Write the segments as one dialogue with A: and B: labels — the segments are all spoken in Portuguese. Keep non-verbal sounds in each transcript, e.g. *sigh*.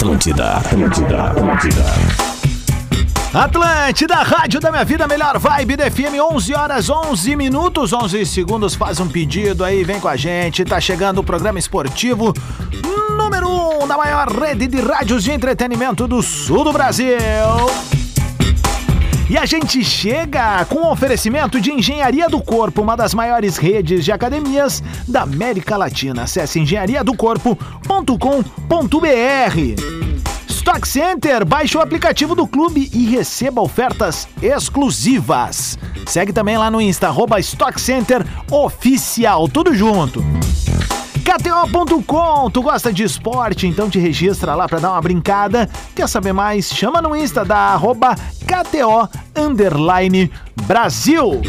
A: Atlântida, Atlântida, Atlântida.
B: Atlântida, rádio da minha vida, melhor vibe da FM, 11 horas 11 minutos, 11 segundos. Faz um pedido aí, vem com a gente. Tá chegando o programa esportivo número 1 um da maior rede de rádios de entretenimento do sul do Brasil. E a gente chega com um oferecimento de Engenharia do Corpo, uma das maiores redes de academias da América Latina. Acesse engenhariadocorpo.com.br. Stock Center, baixe o aplicativo do clube e receba ofertas exclusivas. Segue também lá no Insta, arroba Stock Center Oficial, tudo junto. KTO.com, tu gosta de esporte, então te registra lá pra dar uma brincada. Quer saber mais? Chama no Insta da arroba KTO Underline Brasil.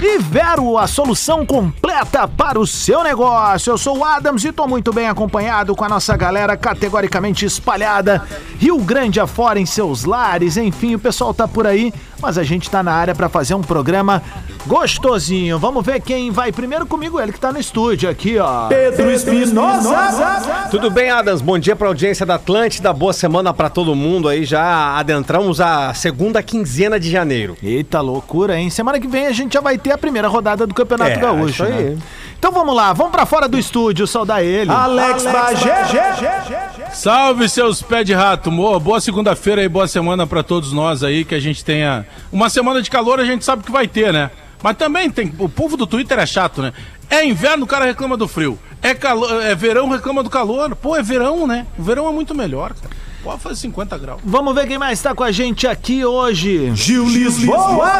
B: E Vero, a solução completa para o seu negócio. Eu sou o Adams e estou muito bem acompanhado com a nossa galera categoricamente espalhada, Rio Grande afora em seus lares, enfim, o pessoal tá por aí, mas a gente tá na área para fazer um programa gostosinho. Vamos ver quem vai primeiro comigo, ele que tá no estúdio aqui, ó.
C: Pedro Espinosa.
D: Tudo bem, Adams? Bom dia pra audiência da Atlântida, boa semana pra todo mundo aí. Já adentramos a segunda quinzena de janeiro.
B: Eita loucura, hein? Semana que vem a gente já vai ter a primeira rodada do Campeonato
D: É,
B: Gaúcho.
D: isso aí.
B: né? Então vamos lá, vamos pra fora do estúdio saudar ele.
C: Alex, Bagé.
E: Salve seus pés de rato, Mo. Boa segunda-feira e boa semana pra todos nós aí, que a gente tenha uma semana de calor, a gente sabe que vai ter, né? Mas também tem, o povo do Twitter é chato, né? É inverno, o cara reclama do frio. É calor, é verão, reclama do calor. Pô, é verão, né? O verão é muito melhor, cara. Pode fazer 50 graus.
B: Vamos ver quem mais tá com a gente aqui hoje.
C: Gil Lisboa.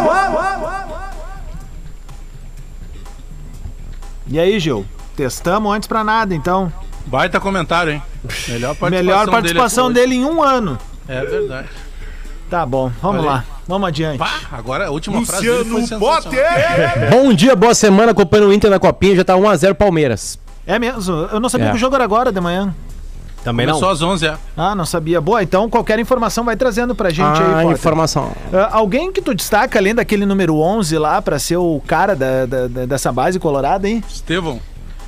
B: E aí, Gil? Testamos antes pra nada, então.
E: Baita comentário, hein? Melhor participação, *laughs*
B: Melhor participação
E: dele.
B: dele, em um ano.
E: É verdade.
B: Tá bom, vamos
E: Olha
B: lá. Vamos adiante.
E: Pá, agora a última frase dele foi
C: Luciano
E: sensacional.
C: Potter. *laughs*
F: Bom dia, boa semana, acompanhando o Inter na Copinha, já tá 1x0 Palmeiras.
B: É mesmo? Eu não sabia
F: É.
B: que o jogo era agora de manhã.
D: Também
E: Começou às 11, é.
B: Ah, não sabia. Boa, então qualquer informação vai trazendo pra gente
F: Ah,
B: aí, Potter.
F: informação.
B: Ah, alguém que tu destaca, além daquele número 11 lá, pra ser o cara da, da- da- dessa base colorada, hein?
E: Estevão.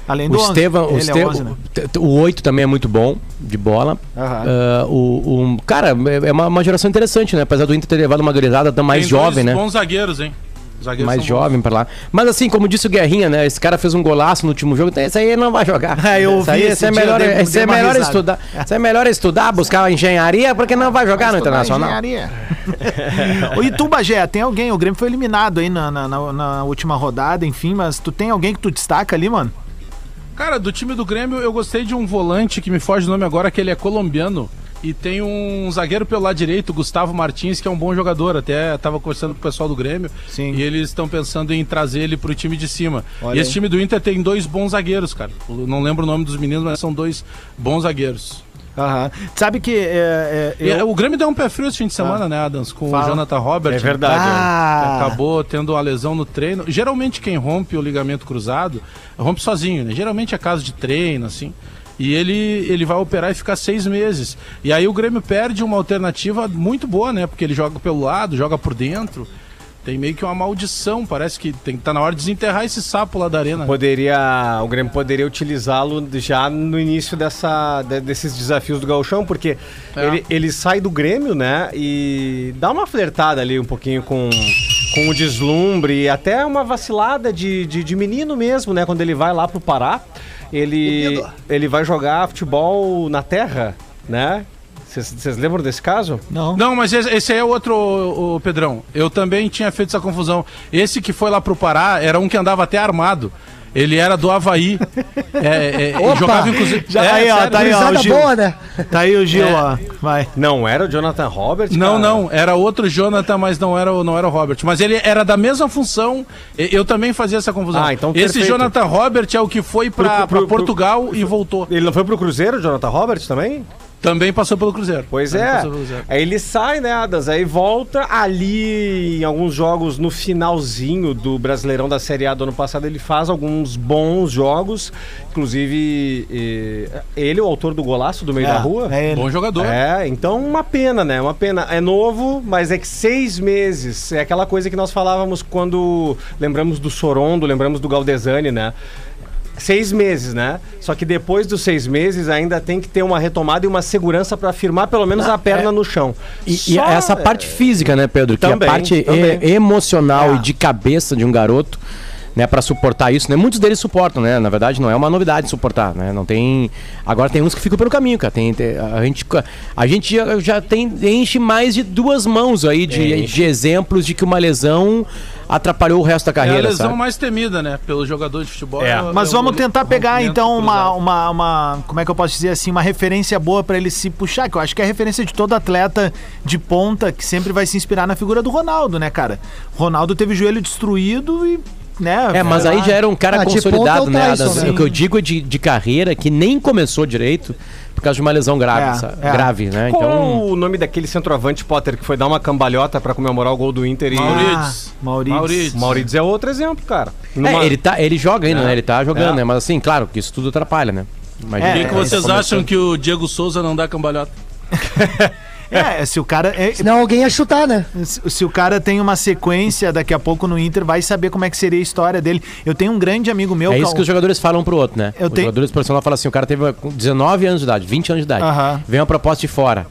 B: Além
F: O
B: do 11.
F: Estevam, o,
B: Ele é
F: Estevão
B: 11, né?
F: o 8 também é muito bom de bola.
B: Aham.
F: Ah, o, o- cara, é uma, uma geração interessante, né? Apesar do Inter ter levado uma gurizada tão mais
E: Tem
F: jovem,
E: dois
F: né?
E: bons zagueiros, hein? Zagueiros
F: Mais jovem pra lá. Mas assim, como disse o Guerrinha, né? Esse cara fez um golaço no último jogo, então esse aí não vai jogar.
B: É, *laughs* eu
F: esse aí,
B: vi
F: esse
B: esse
F: é melhor,
B: eu dei-
F: esse
B: dei
F: é
B: uma
F: melhor
B: risada.
F: estudar. *laughs* Esse é melhor estudar, buscar engenharia, porque não vai jogar no Internacional.
B: Engenharia. *laughs* o Itubagé, tem alguém? O Grêmio foi eliminado aí na, na- na- na última rodada, enfim, mas tu tem alguém que tu destaca ali, mano?
E: Cara, do time do Grêmio, eu gostei de um volante que me foge o nome agora, que ele é colombiano. E tem um zagueiro pelo lado direito, Gustavo Martins, que é um bom jogador. Até tava conversando com o pessoal do Grêmio.
B: Sim.
E: E eles estão pensando em trazer ele pro time de cima.
B: Olha
E: e esse
B: aí.
E: time do Inter tem dois bons zagueiros, cara. Eu não lembro o nome dos meninos, mas são dois bons zagueiros.
B: Aham. Sabe que é, é, eu...
E: o Grêmio deu um pé frio esse fim de semana, né, Adams? Com
B: Fala.
E: o Jonathan Robert.
D: É verdade.
B: Ah,
E: Acabou tendo uma lesão no treino. Geralmente quem rompe o ligamento cruzado rompe sozinho, né? Geralmente é caso de treino, assim. E ele, ele vai operar e ficar seis meses. E aí o Grêmio perde uma alternativa muito boa, né? Porque ele joga pelo lado, joga por dentro. Tem meio que uma maldição. Parece que tem que estar na hora de desenterrar esse sapo lá da arena.
D: Poderia, o Grêmio poderia utilizá-lo já no início dessa, de- desses desafios do Gauchão, porque
E: É.
D: ele, ele sai do Grêmio, né? E dá uma flertada ali um pouquinho com, com o deslumbre e até uma vacilada de, de, de menino mesmo, né? Quando ele vai lá pro Pará, ele, ele vai jogar futebol na terra, né? Vocês lembram desse caso?
B: não.
E: Não, mas esse, esse aí é outro, o, o Pedrão. Eu também tinha feito essa confusão. Esse que foi lá pro Pará era um que andava até armado. Ele era do Havaí. *laughs* É, é, e jogava inclusive.
B: Já-
E: é,
B: aí, ó,
E: sério.
B: tá aí, ó, o Gil.
F: boa, né?
B: Tá aí o Gil,
E: É.
B: ó. Vai.
D: Não era o Jonathan Robert?
E: Não,
D: cara?
E: não, era outro Jonathan, mas não era, o- não era o Robert. Mas ele era da mesma função. Eu também fazia essa confusão.
D: Ah, então
E: Esse
D: perfeito.
E: Jonathan Robert é o que foi pra,
D: Pro- pro-
E: pra
D: pro-
E: Portugal e voltou.
D: Ele não foi pro Cruzeiro, Jonathan Robert, também?
E: Também passou pelo Cruzeiro.
D: Pois
E: Também
D: é.
E: Cruzeiro.
D: Aí ele sai, né, Adas? Aí volta ali em alguns jogos no finalzinho do Brasileirão da Série A do ano passado. Ele faz alguns bons jogos. Inclusive, ele, o autor do golaço do meio da rua.
B: É ele.
E: Bom jogador.
D: É, então uma pena, né? Uma pena. É novo, mas é que seis meses. É aquela coisa que nós falávamos quando lembramos do Sorondo, lembramos do Galdesani, né? Seis meses, né? Só que depois dos seis meses ainda tem que ter uma retomada e uma segurança pra firmar pelo menos a perna no chão.
F: E, e
D: Só-
F: essa parte física, né, Pedro? Que
D: Também,
F: a parte e- emocional
B: É.
F: e de cabeça de um garoto, né, para suportar isso, né? Muitos deles suportam, né? Na verdade, não é uma novidade suportar, né? Não tem. Agora tem uns que ficam pelo caminho, cara. Tem, tem- a gente, a gente já, já tem enche mais de duas mãos aí de, de exemplos de que uma lesão atrapalhou o resto da
E: É a
F: carreira,
E: lesão
F: sabe?
E: mais temida, né? Pelo jogador de futebol.
D: É.
B: Mas
E: é o
B: vamos tentar pegar então uma, uma, uma. Como é que eu posso dizer assim? Uma referência boa pra ele se puxar, que eu acho que é a referência de todo atleta de ponta que sempre vai se inspirar na figura do Ronaldo, né, cara? Ronaldo teve o joelho destruído e. Né,
F: É, mas aí já era um cara
G: Ah,
F: consolidado,
G: é o
F: né?
G: Tyson, né?
F: O que eu digo é de, de carreira que nem começou direito por causa de uma lesão grave,
B: É,
F: sabe?
B: é.
F: grave, né?
D: Qual
F: Então.
D: o nome daquele centroavante, Potter, que foi dar uma cambalhota pra comemorar o gol do Inter e...
E: Maurides.
B: Ah, Maurides.
E: Maurides.
D: O Maurides é outro exemplo, cara.
F: É,
D: Numa-
F: ele, tá, ele joga ainda,
D: É.
F: né? Ele tá jogando,
D: É.
F: né? Mas assim, claro que isso tudo atrapalha, né? Imagina.
E: Por que, que
B: É,
E: vocês
F: começando.
E: acham que o Diego Souza não dá cambalhota? *laughs*
B: É, se o cara. é-
G: Senão alguém ia chutar, né?
B: Se se o cara tem uma sequência daqui a pouco no Inter, vai saber como é que seria a história dele. Eu tenho um grande amigo meu.
F: É isso que os jogadores falam pro outro, né?
B: Eu
F: os
B: tenho-
F: jogadores profissionais falam assim: o cara teve com 19 anos de idade, 20 anos de idade. Vem uma proposta de fora.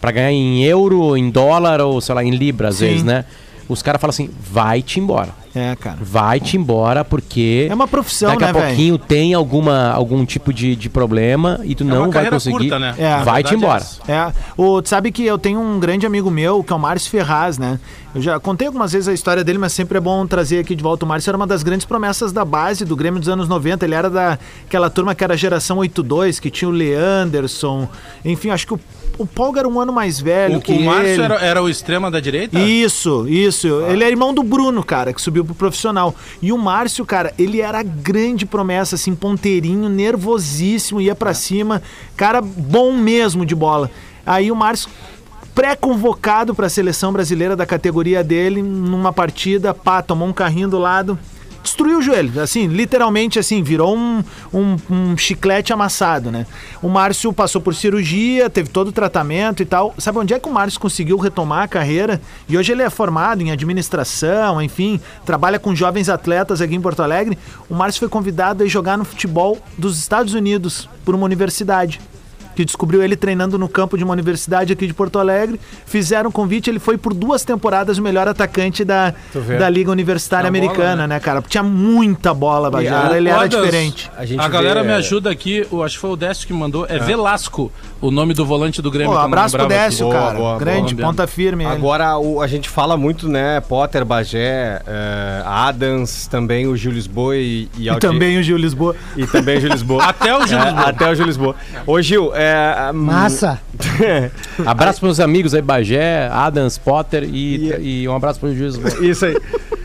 F: Pra ganhar em euro, em dólar ou, sei lá, em libra, às
B: Sim.
F: vezes, né? Os caras falam assim: vai-te embora.
B: É, cara.
F: Vai-te embora, porque.
B: É uma profissão,
F: Daqui
B: né,
F: a
B: velho?
F: pouquinho tem alguma, algum tipo de, de problema e tu
E: É
F: não
E: uma
F: vai conseguir.
E: curta, né?
B: É.
F: Vai-te
E: verdade,
F: embora.
E: é.
B: É, o, tu sabe que eu tenho um grande amigo meu, que é o Márcio Ferraz, né? Eu já contei algumas vezes a história dele, mas sempre é bom trazer aqui de volta. O Márcio era uma das grandes promessas da base do Grêmio dos anos 90. Ele era daquela turma que era a geração 82, que tinha o Leanderson. Enfim, acho que o, o Paulo era um ano mais velho
E: O,
B: que
E: o Márcio
B: ele.
E: era, era o extrema da direita?
B: Isso, isso. Ele é irmão do Bruno, cara, que subiu pro profissional. E o Márcio, cara, ele era a grande promessa, assim, ponteirinho, nervosíssimo, ia pra cima. Cara bom mesmo de bola. Aí o Márcio pré-convocado pra seleção brasileira da categoria dele, numa partida, pá, tomou um carrinho do lado. Destruiu o joelho, assim, literalmente assim, virou um, um, um chiclete amassado, né? O Márcio passou por cirurgia, teve todo o tratamento e tal. Sabe onde é que o Márcio conseguiu retomar a carreira? E hoje ele é formado em administração, enfim, trabalha com jovens atletas aqui em Porto Alegre. O Márcio foi convidado a jogar no futebol dos Estados Unidos por uma universidade que descobriu ele treinando no campo de uma universidade aqui de Porto Alegre. Fizeram um convite, ele foi por duas temporadas o melhor atacante da, da Liga Universitária
E: bola,
B: Americana,
E: né?
B: né, cara? Tinha muita bola, Bajara. Ele era diferente.
D: A, gente
E: A galera
D: vê-
E: me ajuda aqui, o, acho que foi o Décio que mandou. É, Velasco, o nome do volante do Grêmio.
B: Pô, abraço pro
E: lembrava aqui.
B: Décio,
D: Boa,
B: cara.
D: boa,
B: Grande,
E: boa.
B: ponta firme.
D: Agora o- a gente fala muito, né? Potter, Bagé, eh, Adams, também o Gil Lisboa e, e,
B: E também o Gil Lisboa.
D: E também o Gil Lisboa. *laughs*
E: Até o Gil
D: É,
E: Lisboa.
D: até o Gil Lisboa. Ô, Gil, é.
G: Massa. *laughs*
F: Abraço pros meus amigos aí, Bagé, Adams, Potter e, e um abraço pro Juiz.
D: Isso aí.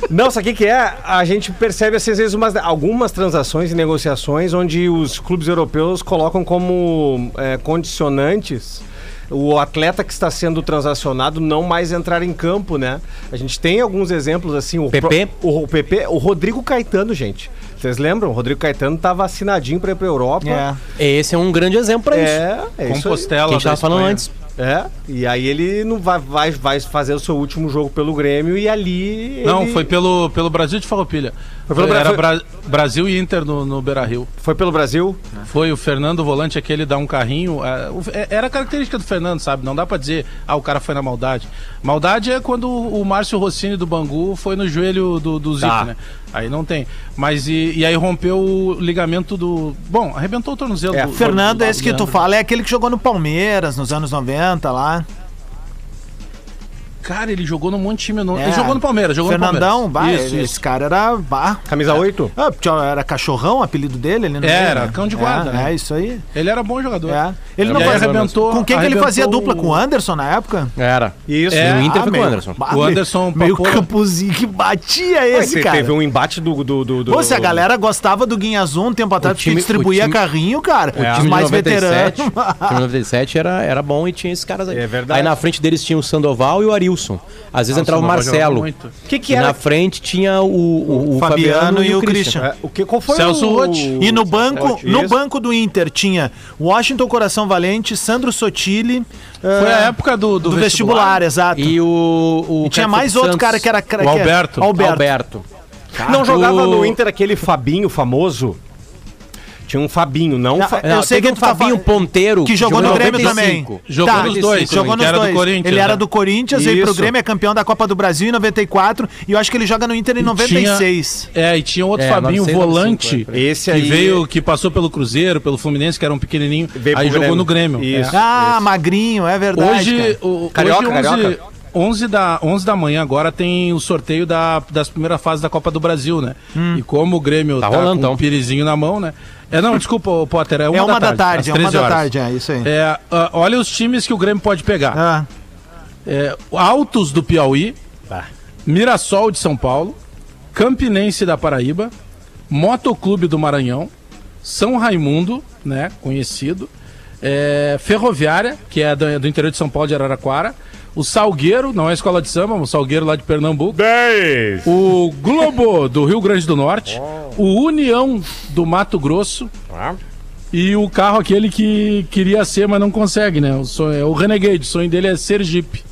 D: Não, sabe o que, que é? A gente percebe assim, às vezes umas, algumas transações e negociações onde os clubes europeus colocam como é, condicionantes o atleta que está sendo transacionado não mais entrar em campo, né? A gente tem alguns exemplos assim. O
F: PP?
D: pro- o, o PP, o Rodrigo Caetano, gente. Vocês lembram? O Rodrigo Caetano estava assinadinho para ir para Europa.
B: É.
F: Esse é um grande exemplo pra isso.
D: É, é isso aí.
E: Compostela.
F: Que a gente tava falando antes.
D: É, e aí ele não vai, vai, vai fazer o seu último jogo pelo Grêmio e ali.
E: Não,
D: ele-
E: foi pelo, pelo Brasil de Farroupilha.
D: Foi pelo
E: Era
D: Bra-
E: Bra- Brasil e Inter no, no Beira-Rio.
D: Foi pelo Brasil?
E: Foi o Fernando Volante, aquele dá um carrinho. é, o- é- era a característica do Fernando, sabe? Não dá pra dizer, ah, o cara foi na maldade. Maldade é quando o Márcio Rossini do Bangu foi no joelho do, do Zico,
D: Tá.
E: né? Aí não tem. Mas e, e aí rompeu o ligamento do. Bom, arrebentou o tornozelo
D: É,
E: do.
B: Fernando,
E: do-
B: esse que tu fala, é aquele que jogou no Palmeiras nos anos 90 lá.
E: Cara, ele jogou num monte de time. Não...
B: É.
E: Ele jogou no Palmeiras, jogou
B: Fernandão,
E: no Palmeiras. Isso,
B: esse
E: isso.
B: cara era. Bah,
D: Camisa 8?
B: Ah, tinha- era cachorrão o apelido dele? Ele não
E: Era, cão de guarda,
B: É,
E: né?
B: é, isso aí.
E: Ele era bom jogador.
B: É. Ele não fazia.
E: arrebentou-
B: Com quem que ele fazia
E: arrebentou
B: dupla? Com o Anderson na época?
F: Era.
D: Isso.
E: É,
F: o Inter foi com o Anderson.
B: bah,
E: O Anderson
B: Meio campozinho que batia esse, cara.
D: Teve um embate do. do, do, do-
B: Pô, se a galera gostava do Guinhazum um tempo atrás, porque
F: time-
B: distribuía
F: o time-
B: carrinho, cara.
F: O
B: Os mais
F: 97,
B: veteranos.
F: o time de 97 era, era bom e tinha esses caras aí.
D: É verdade.
F: Aí na frente deles tinha o Sandoval e o Às vezes
E: o
F: entrava o Marcelo.
D: que, que
F: E na frente tinha o, o, o
B: Fabiano e o Christian.
D: É, o que, qual foi
E: Celso
D: o...
E: Roth.
B: E no banco,
D: Isso.
B: no banco do Inter tinha Washington Coração Valente, Sandro Sotile.
E: Foi
B: ah,
E: a época do, do,
B: do vestibular, exato.
F: E o. o
B: E tinha mais outro
F: Santos.
B: cara que era. que
E: O Alberto.
B: Alberto.
F: Alberto.
D: Não jogava no Inter aquele Fabinho famoso? Tinha um Fabinho, não...
B: Não,
D: Fa-
B: eu sei que
F: um
B: tá
F: Fabinho
B: falando-
F: Ponteiro
B: Que jogou no
F: em
B: Grêmio
F: 95.
B: também.
E: Jogou
B: Tá,
E: nos dois
B: Jogou nos
E: que era do
B: dois.
E: Corinthians,
B: Ele era
E: né?
B: do Corinthians, veio pro
D: Isso.
B: Grêmio, é campeão da Copa do Brasil em 94. E eu acho que ele joga no Inter em
E: E
B: 96.
E: Tinha, é, e tinha outro
F: É,
E: Fabinho
F: 96,
E: volante
F: 95,
D: Esse
E: que
D: aí-
E: veio, que passou pelo Cruzeiro, pelo Fluminense, que era um pequenininho,
D: Veio
E: aí jogou
D: Grêmio.
E: no Grêmio.
D: Isso.
E: É.
B: Ah, magrinho, é verdade.
E: Hoje,
B: cara.
E: o,
D: Carioca,
E: hoje 11,
D: carioca.
E: 11 da, 11 da manhã agora tem o sorteio da, das primeiras fases da Copa do Brasil, né?
B: Hum.
E: E como o Grêmio
F: Tá
E: tá,
F: rolando,
E: com
F: então.
E: o pirizinho na mão, né? É, não, desculpa, Potter, é uma,
B: É uma da tarde, é
E: às
B: uma
E: 13
B: da
E: horas.
B: tarde, é isso aí.
E: É, ah, olha os times que o Grêmio pode pegar.
B: Ah,
E: É, Altos do Piauí, Mirassol de São Paulo, Campinense da Paraíba, Motoclube do Maranhão, São Raimundo, né, conhecido, é, Ferroviária, que é do, do interior de São Paulo de Araraquara, o Salgueiro, não é escola de samba, o Salgueiro lá de Pernambuco,
A: 10.
E: o Globo do Rio Grande do Norte, o União do Mato Grosso e o carro aquele que queria ser, mas não consegue, né? O, sonho, é o Renegade, o sonho dele é ser Jeep.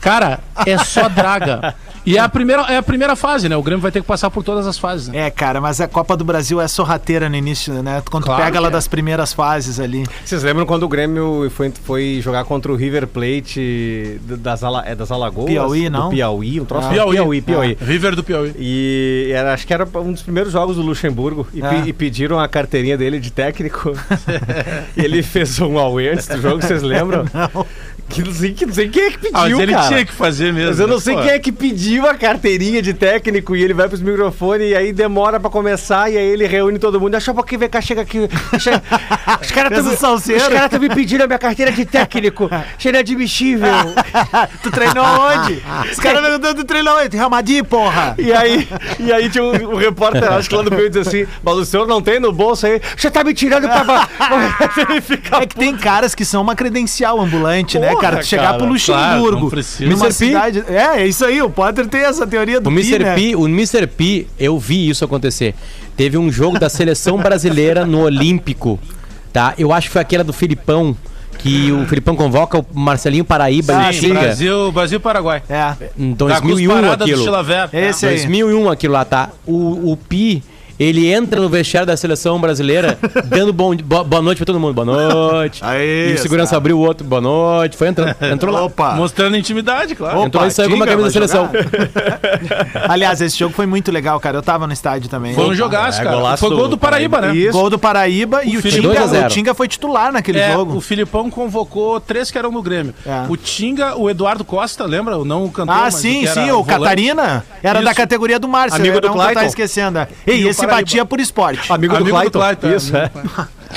E: Cara, é só draga. *laughs* E é a, primeira, é a primeira fase, né? O Grêmio vai ter que passar por todas as fases, né?
B: é, cara, mas a Copa do Brasil é sorrateira no início, né? Quando
E: Claro
B: tu pega ela
E: é.
B: das primeiras fases ali.
D: Vocês lembram quando o Grêmio foi, foi jogar contra o River Plate das, Ala- é das Alagoas?
B: Piauí,
D: Do
B: não?
D: Piauí, um troço.
B: Ah.
E: Piauí.
D: Piauí, Piauí.
E: River do Piauí.
D: E era- acho que era um dos primeiros jogos do Luxemburgo. E,
B: Ah.
D: pe- e pediram a carteirinha dele de técnico. *laughs* e ele fez um Huawei antes do jogo, vocês lembram?
B: Não.
D: Que não sei, que não sei quem é que pediu,
E: Ah, mas ele
D: cara.
E: tinha que fazer mesmo.
D: Mas eu não
E: né?
D: sei
E: Pô,
D: quem é que pediu a carteirinha de técnico e ele vai pros microfones e aí demora pra começar e aí ele reúne todo mundo. Deixa um pouquinho, vem cá, chega aqui. Chega. *laughs* Os caras
B: Fez o salseiro.
D: estão me pedindo a minha carteira de técnico. *laughs* Isso é inadmissível. *laughs*
B: tu treinou aonde? Os caras perguntando, tu treinou onde? Real Madrid, porra.
D: E aí, e aí tinha um, um repórter, acho que lá no meio, diz assim: Mas o senhor não tem no bolso aí? Você tá me tirando pra.
B: É que tem caras que são uma credencial ambulante, né, Cara? Tu chegar
D: cara.
B: pro Luxemburgo,
E: Claro,
B: numa
F: Mr. P?
B: cidade... É, é isso aí, o Potter tem essa teoria do
F: O
B: Pi,
F: Mr.
B: né?
F: P, o Mr. P, eu vi isso acontecer. Teve um jogo da seleção brasileira no Olímpico, tá? Eu acho que foi aquela do Filipão, que o Filipão convoca o Marcelinho Paraíba
B: Ah,
F: e xinga.
E: Brasil, Brasil e Paraguai.
B: É,
F: Em
E: Da
F: 2001
E: cusparada do
F: aquilo.
E: Chilaver.
B: esse aí.
F: 2001 aquilo lá, tá? O, o Pi, ele entra no vestiário da seleção brasileira *laughs* dando bom, bo- boa noite pra todo mundo. Boa noite.
B: Aí,
F: e o segurança abriu o outro, boa noite. Foi entrando, *laughs* entrou lá.
B: Opa.
E: Mostrando intimidade, claro.
B: Opa,
F: Entrou lá e saiu com uma camisa da seleção. *laughs*
B: Aliás, esse jogo foi muito legal, cara. Eu tava no estádio também.
E: Foi um jogaço,
D: É,
E: cara.
D: golaço
E: Foi gol
D: do
E: Paraíba, né?
D: Isso.
B: Gol do Paraíba e o Tinga,
F: 2 a 0.
B: o Tinga foi titular naquele
E: É,
B: jogo.
E: o Filipão convocou três que eram no Grêmio.
B: É.
E: O Tinga, o Eduardo Costa, lembra? O não o cantor,
B: Ah,
E: mas
B: sim, sim, o
E: volante.
B: Catarina era
E: Isso.
B: da categoria do Márcio.
D: Amigo
B: né?
D: do
B: não tá
D: Clayton.
B: esquecendo. é. Ei,
E: E Paraíba.
B: batia por esporte.
D: Amigo,
E: Amigo
D: do
E: do
D: Clayton.
E: É.
D: Isso, é.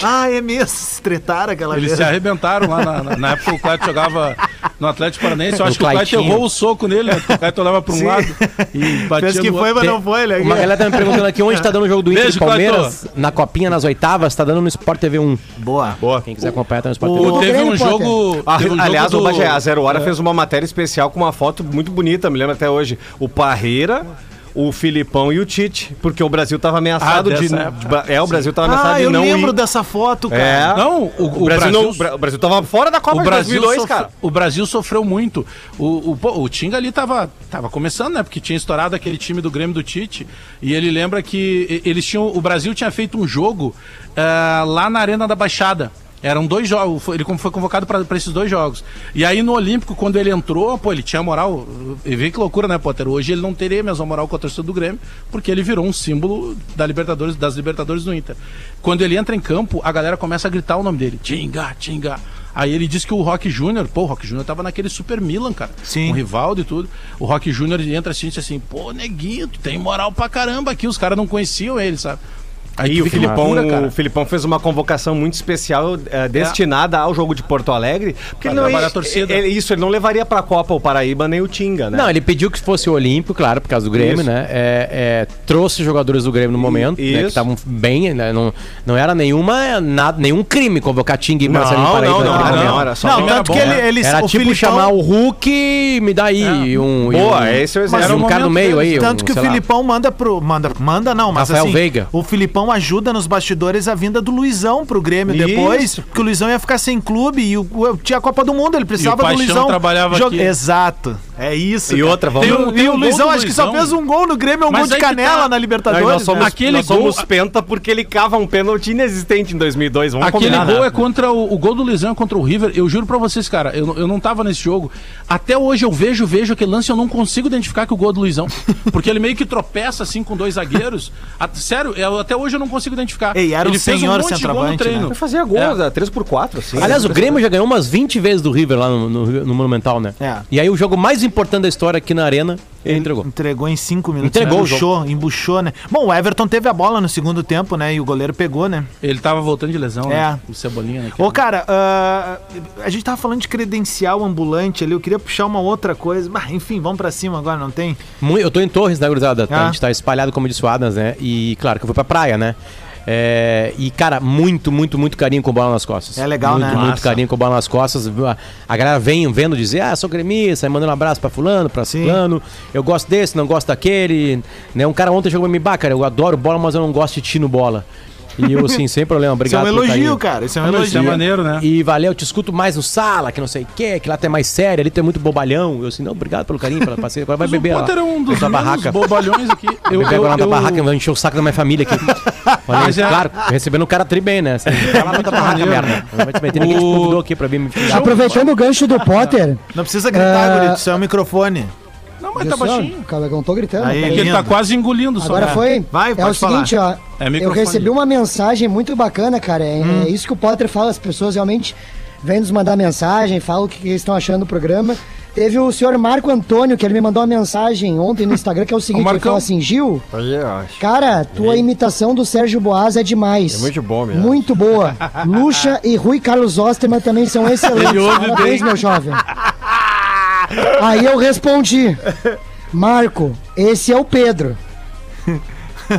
B: Ah, é mesmo. Se tretaram aquela
E: Eles
B: vez.
E: se arrebentaram lá na, na, na época o Clayton jogava no Atlético Paranaense. Eu acho
F: O
E: que o Clayton errou o soco nele, né? Porque O Clayton olhava pra um
B: Sim.
E: lado e batia
B: Fez que
E: no
B: foi,
E: outro.
B: mas não foi, né?
F: Uma galera tá me perguntando aqui onde tá dando o jogo do Inter
E: Beijo,
F: e Palmeiras. Na copinha, nas oitavas, tá dando no Sport TV 1.
B: Boa.
D: Boa.
F: Quem quiser acompanhar, tá no Sport TV 1.
E: Pô, teve um jogo.
D: Ah,
E: teve um
D: aliás, o Bagé, a Zero
B: É.
D: Hora fez uma matéria especial com uma foto muito bonita, me lembro até hoje. O Parreira, o Filipão e o Tite, porque o Brasil tava ameaçado
E: Ah,
D: de, É, o Brasil tava ameaçado
B: Ah,
D: de
B: eu
D: não
B: lembro
D: ir.
B: dessa foto, cara.
D: É.
E: Não, o,
D: O, Brasil, não, o Bra- o Brasil tava fora da Copa
E: o
D: de
E: Brasil,
D: 2002,
E: sofre-
D: cara.
E: o Brasil sofreu muito. O, o, o Tinga ali tava, tava começando, né? Porque tinha estourado aquele time do Grêmio do Tite. E ele lembra que eles tinham. O Brasil tinha feito um jogo ah, lá na Arena da Baixada. Eram dois jogos, ele foi convocado para esses dois jogos. E aí no Olímpico, quando ele entrou, pô, ele tinha moral. E vê que loucura, né, Potter? Hoje ele não teria a mesma moral com a torcida do Grêmio, porque ele virou um símbolo da Libertadores, das Libertadores do Inter. Quando ele entra em campo, a galera começa a gritar o nome dele: Tinga, Tinga. Aí ele disse que o Rock Júnior, pô, o Rock Júnior tava naquele Super Milan, cara.
B: Sim.
E: Com o Rivaldo e tudo. O Rock Júnior entra assim e disse assim: pô, neguinho, tu tem moral pra caramba aqui. Os caras não conheciam ele, sabe? Aí
D: E o Filipão, o Filipão fez uma convocação muito especial eh, destinada ao jogo de Porto Alegre. Porque
E: Pra
D: ele não ia-
E: a torcida.
D: ele- isso, ele não levaria pra Copa o Paraíba nem o Tinga, né?
F: Não, ele pediu que fosse o Olímpico, claro, por causa do Grêmio,
D: Isso.
F: né? É, é, trouxe jogadores do Grêmio no momento, né, que estavam bem, né? Não, não era nenhuma, nada, nenhum crime convocar Ting e
D: Não,
F: Marcelinho
D: não,
F: Paraíba.
D: não,
F: naquele
D: não,
F: momento.
D: era só
B: Não, tanto
E: bom,
B: que ele,
E: né?
B: ele
F: Era
B: o
F: tipo
B: Filipão-
F: chamar o Hulk e me dá aí e um... e
D: Boa,
F: um,
D: esse é o exemplo.
E: Era
F: um cara no meio aí.
B: Tanto que o. Filipão manda pro. Manda, manda não, mas
F: Rafael
B: assim.
F: Veiga.
B: O Filipão ajuda nos bastidores a vinda do Luizão pro Grêmio
D: Isso.
B: depois, porque o Luizão ia ficar sem clube e o, tinha a Copa do Mundo, ele precisava do Luizão.
E: trabalhava aqui.
B: Exato. É isso.
D: E
B: cara.
D: outra, vamos-
B: E o,
E: Tem um- tem
B: e o
E: um
B: Luizão acho que só fez um gol no Grêmio, um
E: Mas
B: gol de canela
E: tá.
B: na Libertadores.
D: Não, nós somos,
B: né?
E: Aquele
D: nós somos
E: gol-
D: penta porque ele cava um pênalti inexistente em 2002. Vamos
E: Aquele
D: combinar,
E: gol
D: né?
E: é contra o, o gol do Luizão é contra o River. Eu juro pra vocês, cara, eu, eu não tava nesse jogo. Até hoje eu vejo, vejo aquele lance e eu não consigo identificar que o gol é do Luizão. *laughs* Porque ele meio que tropeça assim com dois zagueiros. A- sério, eu- até hoje eu não consigo identificar.
B: Ei, era um
E: ele fez
B: senhor
E: monte de gol no
B: né?
D: Fazia gol,
E: É.
D: é. 3x4, assim.
F: Aliás, o Grêmio já ganhou umas 20 vezes do River lá no, no- no Monumental, né?
B: É.
F: E aí o jogo mais importante da história aqui na Arena, ele entregou.
B: Entregou em cinco minutos.
F: Entregou
B: né?
F: o
B: Embuchou, embuchou, né? Bom, o Everton teve a bola no segundo tempo, né? E o goleiro pegou, né?
E: Ele tava voltando de lesão,
B: É.
E: né? O Cebolinha, né?
B: Ô, cara, ah, a gente tava falando de credencial ambulante ali. Eu queria puxar uma outra coisa. Mas, enfim, vamos pra cima agora, não tem?
F: Eu tô em Torres, né, gurizada?
B: Ah.
F: A gente tá espalhado, como disse o Adams, né? E claro que eu fui pra praia, né? É, e, cara, muito, muito, muito carinho com bola nas costas.
B: É legal,
F: muito,
B: né?
F: Muito
B: Massa.
F: carinho com bola nas costas. A, a galera vem vendo dizer, ah, sou gremista, aí mandando um abraço pra fulano, pra
B: Sim.
F: fulano. Eu gosto desse, não gosto daquele. Né? Um cara ontem chegou pra mim, bah, cara, eu adoro bola, mas eu não gosto de ti no bola. E eu, assim, sem problema,
B: Isso é
F: obrigado
B: um
F: pelo
B: elogio,
F: carinho.
B: cara. Isso é um
E: mas isso é
B: elogio.
E: maneiro, né?
F: E valeu, eu te escuto mais no sala, que não sei o que, que lá tem mais sério, ali tem muito bobalhão. Eu assim, não, obrigado pelo carinho, pela parceria. Agora vai beber
E: o
F: lá.
E: Potter é um dos
F: barraca.
E: bobalhões aqui. *laughs* Eu,
F: Beber agora na
E: eu-
F: barraca, vai encher o saco da minha família aqui. *laughs* Falei,
E: Mas é-
F: claro, recebendo o cara tri bem, né? Assim, vai lá na tua *laughs* barraca, merda. Vai te meter, ninguém te convidou aqui pra vir me.
G: Aproveitando o gancho do Potter.
B: Não precisa gritar,
G: Ah.
B: guri. Isso é o microfone.
E: Não, mas tá baixinho.
G: Cara, eu não tô gritando.
B: Aí,
G: peraí.
E: Porque ele tá quase engolindo só.
G: Agora
E: né?
G: foi.
B: Vai,
G: é
B: pode
G: o seguinte, ó.
E: É
G: eu recebi uma mensagem muito bacana, cara. É,
B: Hum.
G: é isso que o Potter fala, as pessoas realmente vêm nos mandar mensagem, falam o que, que eles estão achando do programa. Teve o senhor Marco Antônio, que ele me mandou uma mensagem ontem no Instagram, que é o seguinte, ele
E: Marcão.
G: falou assim, Gil,
D: Aí, eu acho.
G: cara, tua imitação do Sérgio Boas é demais.
D: É muito bom mesmo.
G: Muito boa. *laughs* Lucha e Rui Carlos Osterman também são *laughs* excelentes.
E: Ele ouve
G: Parabéns,
E: bem.
G: meu jovem. *laughs* Aí eu respondi, Marco, esse é o Pedro.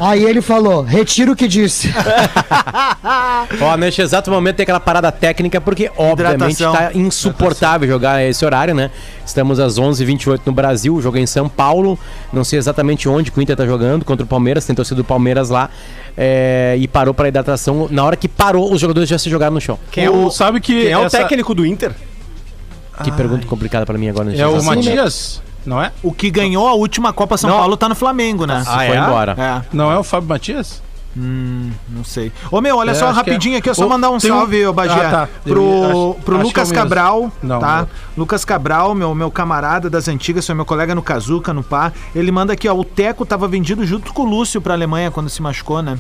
G: Aí ele falou, retiro o que disse. *laughs*
F: Ó, neste exato momento tem aquela parada técnica, porque obviamente
B: Hidratação.
F: tá insuportável jogar esse horário, né? Estamos às 11h28 no Brasil, o jogo é em São Paulo. Não sei exatamente onde que o Inter tá jogando, contra o Palmeiras, tem torcida do Palmeiras lá. é, e parou pra hidratação. Na hora que parou, os jogadores já se jogaram no chão.
D: Quem é o,
E: Sabe que
D: quem é o
E: essa-
D: técnico do Inter?
F: Que pergunta complicada pra mim agora.
E: É o. Matias? Não é?
B: O que ganhou a última Copa São
D: Não.
B: Paulo tá no Flamengo, né?
F: Se foi embora.
B: É,
E: Não é o Fábio Matias?
B: não sei. Ô meu, olha
E: É,
B: só rapidinho
E: é.
B: aqui, é só
E: Ô,
B: mandar um
E: um-
B: salve, ô Bagé,
E: Ah, tá.
B: pro,
E: Eu acho-
B: pro
E: acho é
B: Lucas
E: mesmo.
B: Cabral,
E: Não,
B: tá?
E: não.
B: Lucas Cabral, meu, meu camarada das antigas, foi meu colega no Kazuca, no Pá. Ele manda aqui, ó, o Teco tava vendido junto com o Lúcio pra Alemanha quando se machucou, né?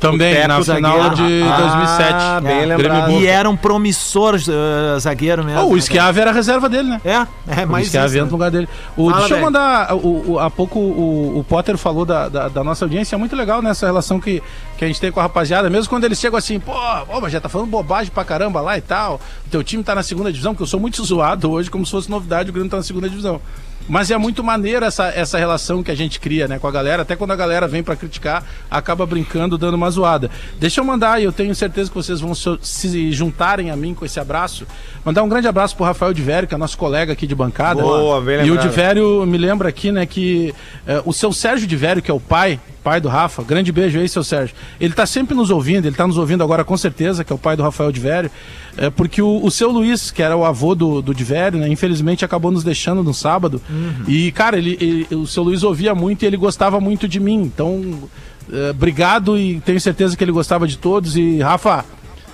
E: Também,
D: Teco,
E: na final
B: zagueiro.
E: de 2007.
D: Ah, bem
B: É.
D: lembrado.
B: E era um promissor uh, zagueiro mesmo.
E: Oh, o Schiave era reserva dele, né?
B: É, é
E: O
B: mais
E: Schiave
B: isso,
E: entra
B: né?
E: no lugar dele. O,
B: Fala,
E: deixa eu mandar. O, o- há pouco o, o Potter falou da, da, da nossa audiência. É muito legal nessa relação que, que a gente tem com a rapaziada. Mesmo quando eles chegam assim, pô, ô, mas já tá falando bobagem pra caramba lá e tal. O teu time tá na segunda divisão, que eu sou muito zoado hoje, como se fosse novidade, o Grêmio tá na segunda divisão. Mas é muito maneiro essa, essa relação que a gente cria, né, com a galera. Até quando a galera vem pra criticar, acaba brincando, dando uma zoada. Deixa eu mandar, e eu tenho certeza que vocês vão se, juntarem a mim com esse abraço. Mandar um grande abraço pro Rafael de Vério, que é nosso colega aqui de bancada.
D: Boa, bem
E: E o
D: lembrado.
E: de Vério me lembra aqui, né, que eh, o seu Sérgio de Vério, que é o pai, pai do Rafa, grande beijo aí, seu Sérgio. Ele tá sempre nos ouvindo, ele tá nos ouvindo agora com certeza, que é o pai do Rafael de Vério, eh, porque o, o seu Luiz, que era o avô do, do de Vério, né, infelizmente acabou nos deixando no sábado. E, cara, ele, ele- o seu Luiz ouvia muito e ele gostava muito de mim. Então, eh, obrigado e tenho certeza que ele gostava de todos. E, Rafa,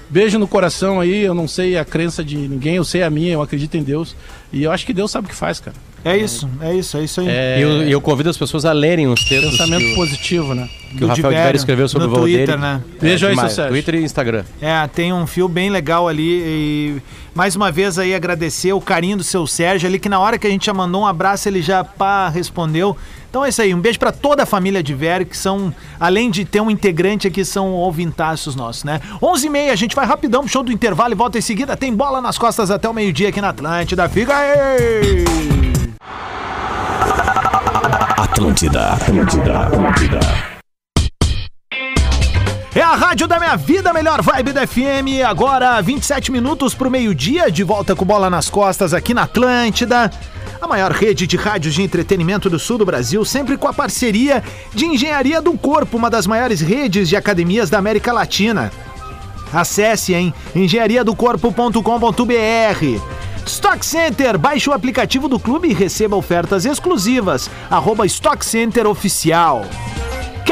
E: Beijo no coração aí, eu não sei a crença de ninguém, eu sei a minha, eu acredito em Deus. E eu acho que Deus sabe o que faz, cara.
B: É isso, é isso, é isso aí.
E: É
F: E eu, eu convido as pessoas a lerem os textos
E: pensamento
F: que o,
E: positivo, né?
F: que o Rafael de Vério escreveu sobre
B: no
F: o Valdeiro.
B: Twitter, né?
E: Beijo aí,
F: demais.
E: seu Sérgio.
F: Twitter e Instagram.
B: É, tem um fio bem legal ali e mais uma vez aí agradecer o carinho do seu Sérgio ali, que na hora que a gente já mandou um abraço ele já pá, respondeu. Então é isso aí, um beijo pra toda a família de Vério, que são, além de ter um integrante aqui, são ouvintaços nossos, né? 11h30, a gente vai rapidão pro show do intervalo e volta em seguida. Tem bola nas costas até o meio-dia aqui na Atlântida. Fica aí!
A: Atlântida, Atlântida, Atlântida.
B: É a rádio da minha vida, melhor vibe da FM. Agora, 27 minutos pro meio-dia, de volta com bola nas costas aqui na Atlântida. A maior rede de rádios de entretenimento do sul do Brasil, sempre com a parceria de Engenharia do Corpo, uma das maiores redes de academias da América Latina. Acesse em engenhariadocorpo.com.br. Stock Center, baixe o aplicativo do clube e receba ofertas exclusivas. Arroba Stock Center Oficial.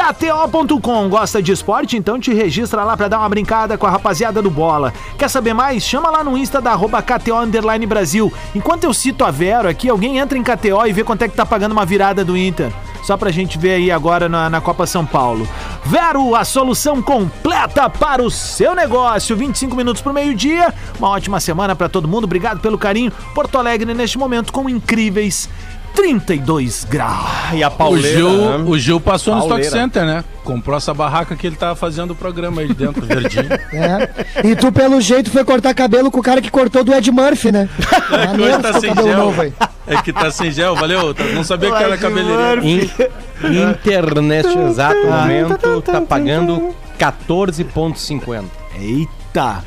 B: KTO.com, gosta de esporte? Então te registra lá pra dar uma brincada com a rapaziada do Bola. Quer saber mais? Chama lá no Insta da arroba KTO Underline Brasil. Enquanto eu cito a Vero aqui, alguém entra em KTO e vê quanto é que tá pagando uma virada do Inter. Só pra gente ver aí agora na, na Copa São Paulo. Vero, a solução completa para o seu negócio. 25 minutos pro meio-dia. Uma ótima semana pra todo mundo. Obrigado pelo carinho. Porto Alegre neste momento com incríveis 32 graus.
D: E a
E: O
D: pauleira...
E: Gil,
D: né?
E: o Gil passou no Stock
D: Pauleira.
E: Center, né? Comprou essa barraca que ele tava fazendo o programa aí de dentro, verdinho. *laughs*
G: É. E tu, pelo jeito, foi cortar cabelo com o cara que cortou do Ed Murphy, né? *laughs* Maneiro,
E: Hoje tá sem gel.
G: novo aí.
E: É que tá sem gel, valeu? Tá- Não sabia que era cabeleireiro.
F: In, Inter, neste exato momento, tá pagando 14,50.
B: Eita!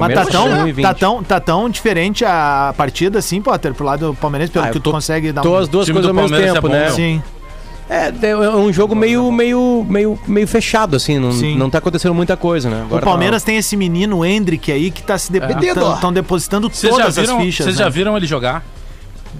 B: Mas
F: Palmeiras
B: tá tão,
F: 2020.
B: tá, tão, tá tão diferente a partida assim, Potter, pro lado do Palmeirense, pelo
F: Ah,
B: que tu
F: tô-
B: consegue dar
F: Tô as duas coisas ao mesmo
E: Palmeiras é
F: tempo,
E: bom,
F: né?
E: meu.
B: Sim.
F: É, é um jogo meio, meio, meio, meio fechado, assim, não,
B: Sim.
F: não tá acontecendo muita coisa, né?
B: O
F: Agora
B: Palmeiras tem esse menino Hendrick aí que tá se depositando, tão depositando
E: já
B: todas
E: viram,
B: as fichas.
E: vocês
B: né?
E: já viram ele jogar?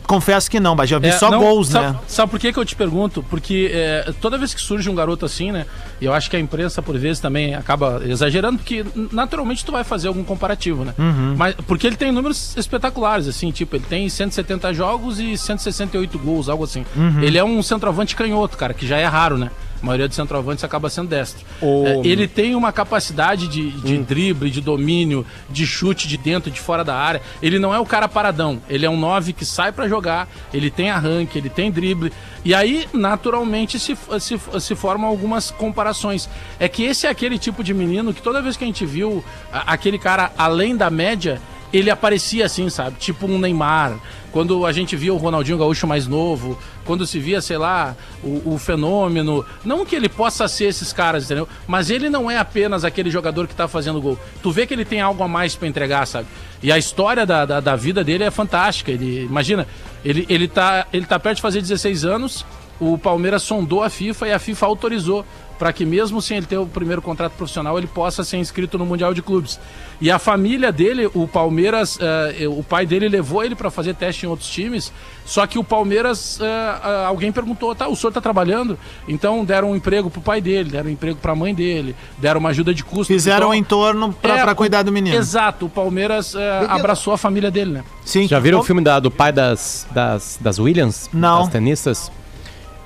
B: Confesso que não, mas já vi
E: É,
B: só
E: não,
B: gols,
E: sabe,
B: né?
E: Sabe por que, que eu te pergunto? Porque é, toda vez que surge um garoto assim, né? E eu acho que a imprensa, por vezes, também acaba exagerando, porque naturalmente tu vai fazer algum comparativo, né?
B: Uhum.
E: Mas, porque ele tem números espetaculares, assim, tipo, ele tem 170 jogos e 168 gols, algo assim.
B: Uhum.
E: Ele é um centroavante canhoto, cara, que já é raro, né? A maioria dos centroavantes acaba sendo destro.
D: O-
E: É, ele tem uma capacidade de, de drible, de domínio, de chute de dentro, de fora da área. Ele não é o cara paradão. Ele é um 9 que sai pra jogar, ele tem arranque, ele tem drible. E aí, naturalmente, se, se, se formam algumas comparações. É que esse é aquele tipo de menino que toda vez que a gente viu aquele cara além da média, ele aparecia assim, sabe? Tipo um Neymar. Quando a gente via o Ronaldinho Gaúcho mais novo, quando se via, sei lá, o, o fenômeno. Não que ele possa ser esses caras, entendeu? Mas ele não é apenas aquele jogador que tá fazendo gol. Tu vê que ele tem algo a mais pra entregar, sabe? E a história da, da, da vida dele é fantástica. Ele, imagina, ele, ele, tá, ele tá perto de fazer 16 anos, o Palmeiras sondou a FIFA e a FIFA autorizou para que mesmo sem ele ter o primeiro contrato profissional, ele possa ser inscrito no Mundial de Clubes. E a família dele, o Palmeiras, eh, o pai dele levou ele para fazer teste em outros times, só que o Palmeiras, eh, ah, alguém perguntou, tá, o senhor tá trabalhando? Então deram um emprego pro pai dele, deram um emprego pra mãe dele, deram uma ajuda de custo.
B: Fizeram
E: Então,
B: um entorno pra,
E: é,
B: cuidar do menino.
E: Exato, o Palmeiras eh, abraçou a família dele, né?
B: Sim.
F: Já viram o filme da- do pai das, das, das Williams?
B: Não.
F: Das tenistas?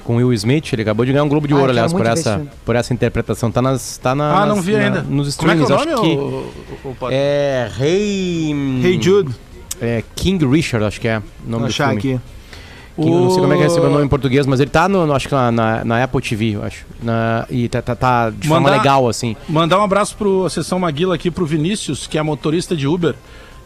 F: Com o Will Smith, ele acabou de ganhar um Globo de
G: Ah,
F: Ouro,
G: quero
F: aliás, por essa, por essa interpretação. Tá nas. Tá na,
E: Ah, não
F: nas-
E: vi
F: na-
E: ainda.
F: Nos
E: Como é que é
F: acho
E: nome?
F: que.
E: o- o- o Potter?
F: É. Rei.
B: Hey Jude,
F: É King Richard, acho que é o
B: vou
F: nome do
B: achar
F: filme.
B: aqui.
F: Eu não sei como é que recebeu o nome em português, mas ele tá no, no- acho que na, na, na Apple TV, eu acho. Na- e tá, tá, tá de forma
E: Mandar-
F: legal, assim.
E: Mandar um abraço pro a Sessão Maguila aqui pro Vinícius, que é motorista de Uber.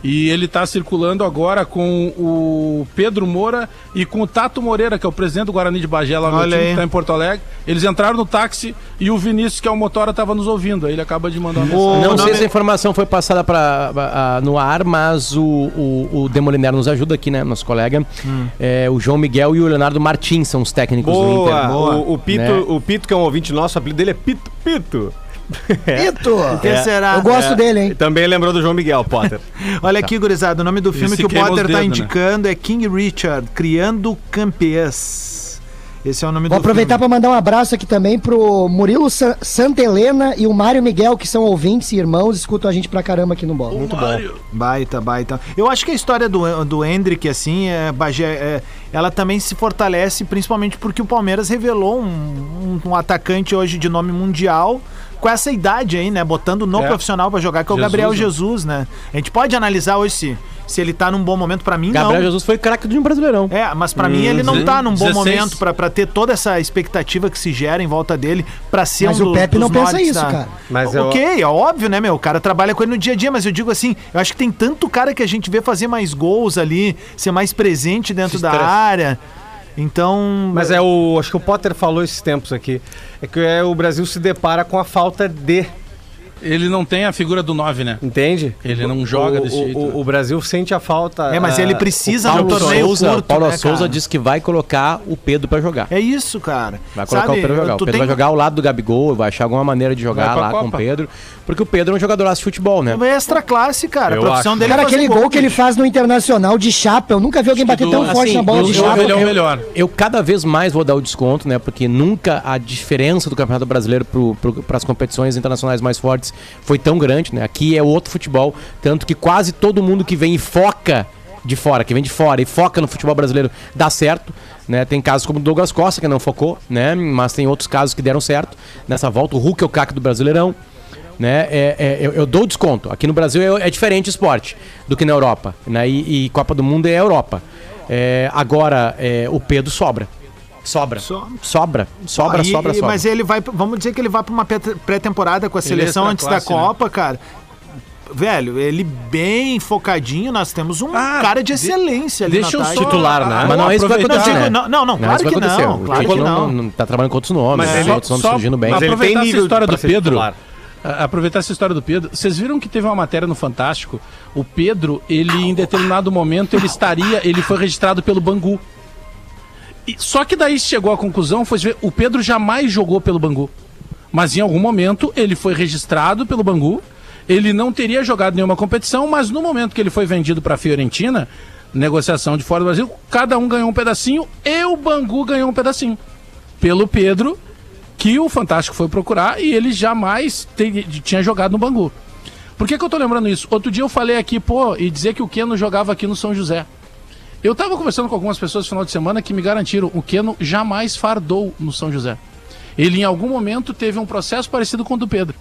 E: E ele tá circulando agora com o Pedro Moura e com o Tato Moreira, que é o presidente do Guarani de Bagé, lá no
B: Olha
E: time
B: aí.
E: que tá em Porto Alegre. Eles entraram no táxi e o Vinícius, que é o motora, tava nos ouvindo. Aí ele acaba de mandar uma mensagem.
F: Não sei se a informação foi passada pra, no ar, mas o, o, o Demoliner nos ajuda aqui, né? Nosso colega.
B: Hum.
F: É, o João Miguel e o Leonardo Martins são os técnicos do Inter.
D: Boa,
B: Boa.
D: O, o Pito,
F: Né?
D: o Pito, que é um ouvinte nosso, o apelido dele é Pito Pito.
G: Pito!
B: Quem será?
G: Eu gosto
D: É,
G: dele, hein?
D: Também lembrou do João Miguel, Potter. *laughs*
B: Olha aqui, gurizada, o nome do filme que o Potter tá
E: dedos, né?
B: indicando é King Richard, Criando Campeãs. Esse é o nome
G: Vou
B: do
G: aproveitar para mandar um abraço aqui também pro Murilo Sa Santa Helena e o Mário Miguel, que são ouvintes e irmãos, escutam a gente pra caramba aqui no Bola. Muito bom.
B: Baita, baita. Eu acho que a história do, do Hendrick, assim, é, é, ela também se fortalece, principalmente porque o Palmeiras revelou um, um- um atacante hoje de nome mundial com essa idade aí, né? Botando no
E: É.
B: profissional pra jogar, que é o
E: Jesus,
B: Gabriel
E: né?
B: Jesus, né? A gente pode analisar hoje se, se ele tá num bom momento. Pra mim,
F: Gabriel
B: não.
F: Jesus foi craque do Brasileirão.
B: É, mas pra mim ele não
E: sim.
B: tá num bom
E: 16.
B: momento pra, pra ter toda essa expectativa que se gera em volta dele pra ser
G: Mas
B: um
G: o
B: do- dos
G: Pepe não pensa isso,
B: da-
G: cara.
D: Mas eu-
B: ok, é óbvio, né, meu? O cara trabalha com ele no dia a dia, mas eu digo assim, eu acho que tem tanto cara que a gente vê fazer mais gols ali, ser mais presente dentro
F: Se
B: da. Área. Então.
D: Mas é o. Acho que o Potter falou esses tempos aqui. É que é, o Brasil se depara com a falta de.
E: Ele não tem a figura do 9, né?
D: Entende?
E: Ele não joga
D: o,
E: desse
D: o,
E: jeito,
D: O,
E: né?
D: o Brasil sente a falta.
B: É, mas
D: ah,
B: ele precisa
D: o
B: no
D: Paulo
B: torneio
F: Souza,
B: curto,
F: Paulo
B: né,
F: Souza disse que vai colocar o Pedro pra jogar.
B: É isso, cara.
F: Vai colocar
B: Sabe,
F: o Pedro jogar. O Pedro
B: tem-
F: vai jogar ao lado do Gabigol, vai achar alguma maneira de jogar
E: pra
F: lá com o. Pedro. Porque o Pedro é um jogador de futebol, né?
B: É extra classe, cara.
D: Eu
B: a profissão
D: acho.
B: dele é
G: Cara,
B: fazer
G: aquele gol que ele faz no Internacional de chapa, eu nunca vi alguém bater tão
E: do-
G: forte
F: assim,
G: na bola de
F: eu-
G: chapa.
E: ele é o melhor.
F: Eu cada vez mais vou dar o desconto, né? Porque nunca a diferença do Campeonato Brasileiro para as competições internacionais mais fortes foi tão grande, né? Aqui é outro futebol, tanto que quase todo mundo que vem e foca de fora, que vem de fora e foca no futebol brasileiro, dá certo, né? Tem casos como o Douglas Costa, que não focou, né? Mas tem outros casos que deram certo nessa volta. O Hulk é o caque do Brasileirão, né? É, é- eu, eu dou desconto. Aqui no Brasil é, é diferente o esporte do que na Europa, né? E, e Copa do Mundo é a Europa. É, agora, é, o Pedro sobra. Sobra.
B: Sobra.
F: Sobra. Sobra,
B: Aí,
F: sobra, sobra.
B: Mas ele vai, vamos dizer que ele vai pra uma pré- pré-temporada com a
E: Ele é
B: seleção
E: extra
B: antes da
E: classe, né?
B: Copa, cara. Velho, ele bem focadinho, nós temos um
E: Ah,
B: cara de
E: de-
B: excelência ali
E: Deixa
B: na
E: eu só
D: Titular, né?
F: Mas não é isso que vai acontecer,
B: Não,
F: né?
B: não, não, claro
F: isso vai
B: que não,
F: O
B: claro que não.
F: não tá trabalhando com outros nomes,
D: Mas
F: né? outros nomes
E: só-
F: surgindo bem.
D: Mas ele
E: aproveitar
D: tem
E: essa
D: nível
E: história do Pedro.
D: titular.
E: Aproveitar essa história do Pedro. Vocês viram que teve uma matéria no Fantástico? O Pedro, ele em determinado momento, ele estaria, ele foi registrado pelo Bangu. E- só que daí chegou à conclusão, foi ver, o Pedro jamais jogou pelo Bangu. Mas em algum momento ele foi registrado pelo Bangu. Ele não teria jogado nenhuma competição, mas no momento que ele foi vendido para a Fiorentina, negociação de fora do Brasil, cada um ganhou um pedacinho e o Bangu ganhou um pedacinho. Pelo Pedro, que o Fantástico foi procurar e ele jamais te- tinha jogado no Bangu. Por que, que eu tô lembrando isso? Outro dia eu falei aqui, pô, e dizer que o Keno jogava aqui no São José. Eu tava conversando com algumas pessoas no final de semana que me garantiram, o Keno jamais fardou no São José. Ele em algum momento teve um processo parecido com o do Pedro.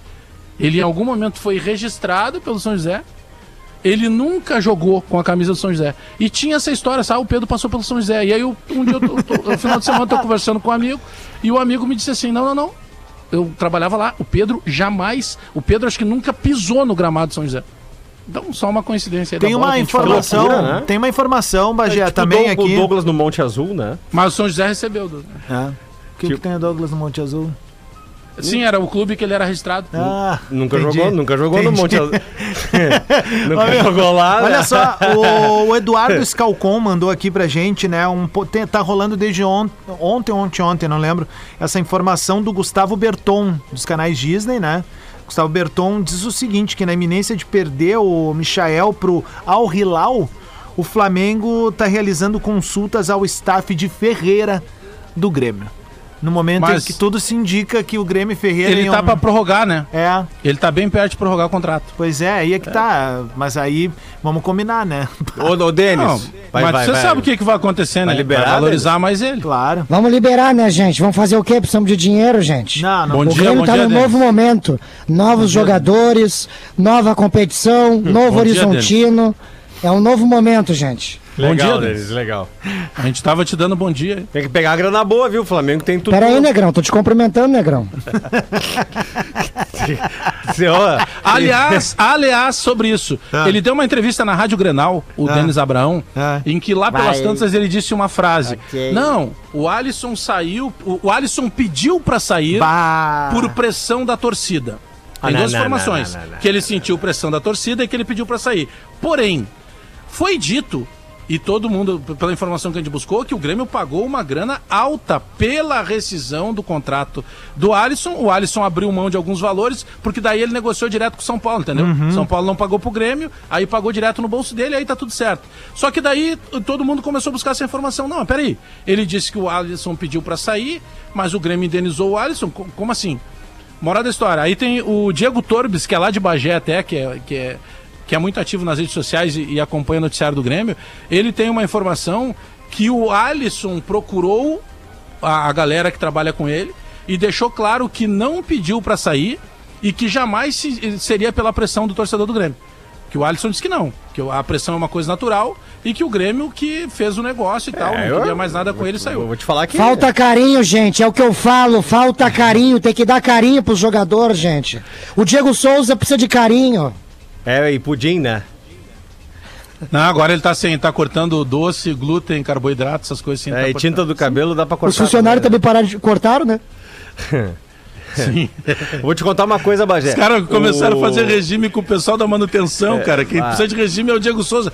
E: Ele em algum momento foi registrado pelo São José. Ele nunca jogou com a camisa do São José. E tinha essa história, sabe? O Pedro passou pelo São José. E aí, eu, um dia, eu tô- tô- no final de semana, tô conversando com um amigo. E o amigo me disse assim: não, não, não. Eu trabalhava lá. O Pedro jamais. O Pedro acho que nunca pisou no gramado do São José. Então, só uma coincidência
B: Tem uma
E: que
B: informação,
D: loucura, né?
B: tem uma informação, Bagé,
D: É tipo
B: também
D: o
B: aqui.
D: O Douglas no Monte Azul, né?
E: Mas o São José recebeu. do-
B: É. O que, que
D: Tipo-
B: tem o Douglas no Monte Azul?
E: Sim, era o clube que ele era registrado.
B: Ah,
D: Nunca
B: entendi.
D: jogou, nunca jogou no
B: Entendi.
D: Monte Azul. *laughs* nunca jogou lá. né?
B: Olha só, o, o Eduardo Scalcon mandou aqui pra gente, né? Um, tem- tá rolando desde on, ontem, ontem, ontem, não lembro, essa informação do Gustavo Berton, dos canais Disney, né? Gustavo Berton diz o seguinte, que na iminência de perder o Michael pro Al Hilal, o Flamengo tá realizando consultas ao staff de Ferreira do Grêmio. No momento
E: Mas-
B: em que tudo se indica que o Grêmio Ferreira
E: Ele tá pra prorrogar, né?
B: É,
E: Ele tá bem perto de prorrogar o contrato.
B: pois é, aí é que tá. Mas aí, vamos combinar, né?
D: Ô, ô Denis,
E: Não,
D: vai,
E: mas
D: vai,
E: você
D: vai.
E: sabe o que, que vai acontecer,
D: Vai
E: né?
D: liberar,
E: vai valorizar mais ele.
B: Claro.
G: Vamos liberar, né, gente? Vamos fazer o quê? Precisamos de dinheiro, gente.
B: Não, não.
E: Bom
G: o
E: dia,
G: Grêmio
E: bom
G: tá
E: dia,
G: num
E: Denis.
G: novo momento. Novos jogadores, nova competição, novo
E: Bom dia,
G: horizontino. É um novo momento, gente.
D: Legal,
E: Bom dia,
D: Denis, legal.
E: A gente tava te dando bom dia.
D: Tem que pegar a grana boa, viu? O Flamengo tem tudo.
G: Pera aí, Negrão, tô te cumprimentando, Negrão. *laughs*
D: Se, ó,
E: Aliás, aliás, sobre isso, ele deu uma entrevista na Rádio Grenal, o Denis Abraão,
B: Ah.
E: em que lá pelas
G: Vai.
E: tantas ele disse uma frase.
G: Ok.
E: Não, o Alisson saiu, o, o Alisson pediu pra sair
B: Bah.
E: por pressão da torcida.
D: Ah,
E: Tem
D: não,
E: duas informações.
D: não, não, não,
E: Que ele sentiu pressão da torcida e que ele pediu pra sair. Porém, foi dito, e todo mundo, pela informação que a gente buscou, que o Grêmio pagou uma grana alta pela rescisão do contrato do Alisson. O Alisson abriu mão de alguns valores, porque daí ele negociou direto com o São Paulo, entendeu? São Paulo não pagou pro Grêmio, aí pagou direto no bolso dele, aí tá tudo certo. Só que daí todo mundo começou a buscar essa informação. Não, peraí. Ele disse que o Alisson pediu pra sair, mas o Grêmio indenizou o Alisson. Co- Como assim? Moral da história. Aí tem o Diego Torbes, que é lá de Bagé até, que é, que é, que é muito ativo nas redes sociais e, e acompanha o noticiário do Grêmio. Ele tem uma informação que o Alisson procurou a, a galera que trabalha com ele e deixou claro que não pediu pra sair e que jamais se- seria pela pressão do torcedor do Grêmio. Que o Alisson disse que não, que a pressão é uma coisa natural e que o Grêmio que fez o negócio e tal,
D: É,
E: não
D: eu-
E: queria mais nada com ele e
D: eu
E: saiu.
D: vou te falar que.
G: Falta carinho, gente. É o que eu falo. Falta carinho. Tem que dar carinho pros jogadores, gente. O Diego Souza precisa de carinho.
D: É, e pudim, né?
E: Não, agora ele tá sem, tá cortando doce, glúten, carboidrato, essas coisas assim.
D: É,
E: tá
D: e
E: cortando.
D: tinta do cabelo dá pra cortar.
G: Os funcionários também pararam de cortaram, né? *laughs*
E: Sim. *laughs*
D: Vou te contar uma coisa, Bagé.
E: Os caras começaram
D: O-
E: a fazer regime com o pessoal da manutenção, cara. Quem
D: ah.
E: precisa de regime é o Diego Souza.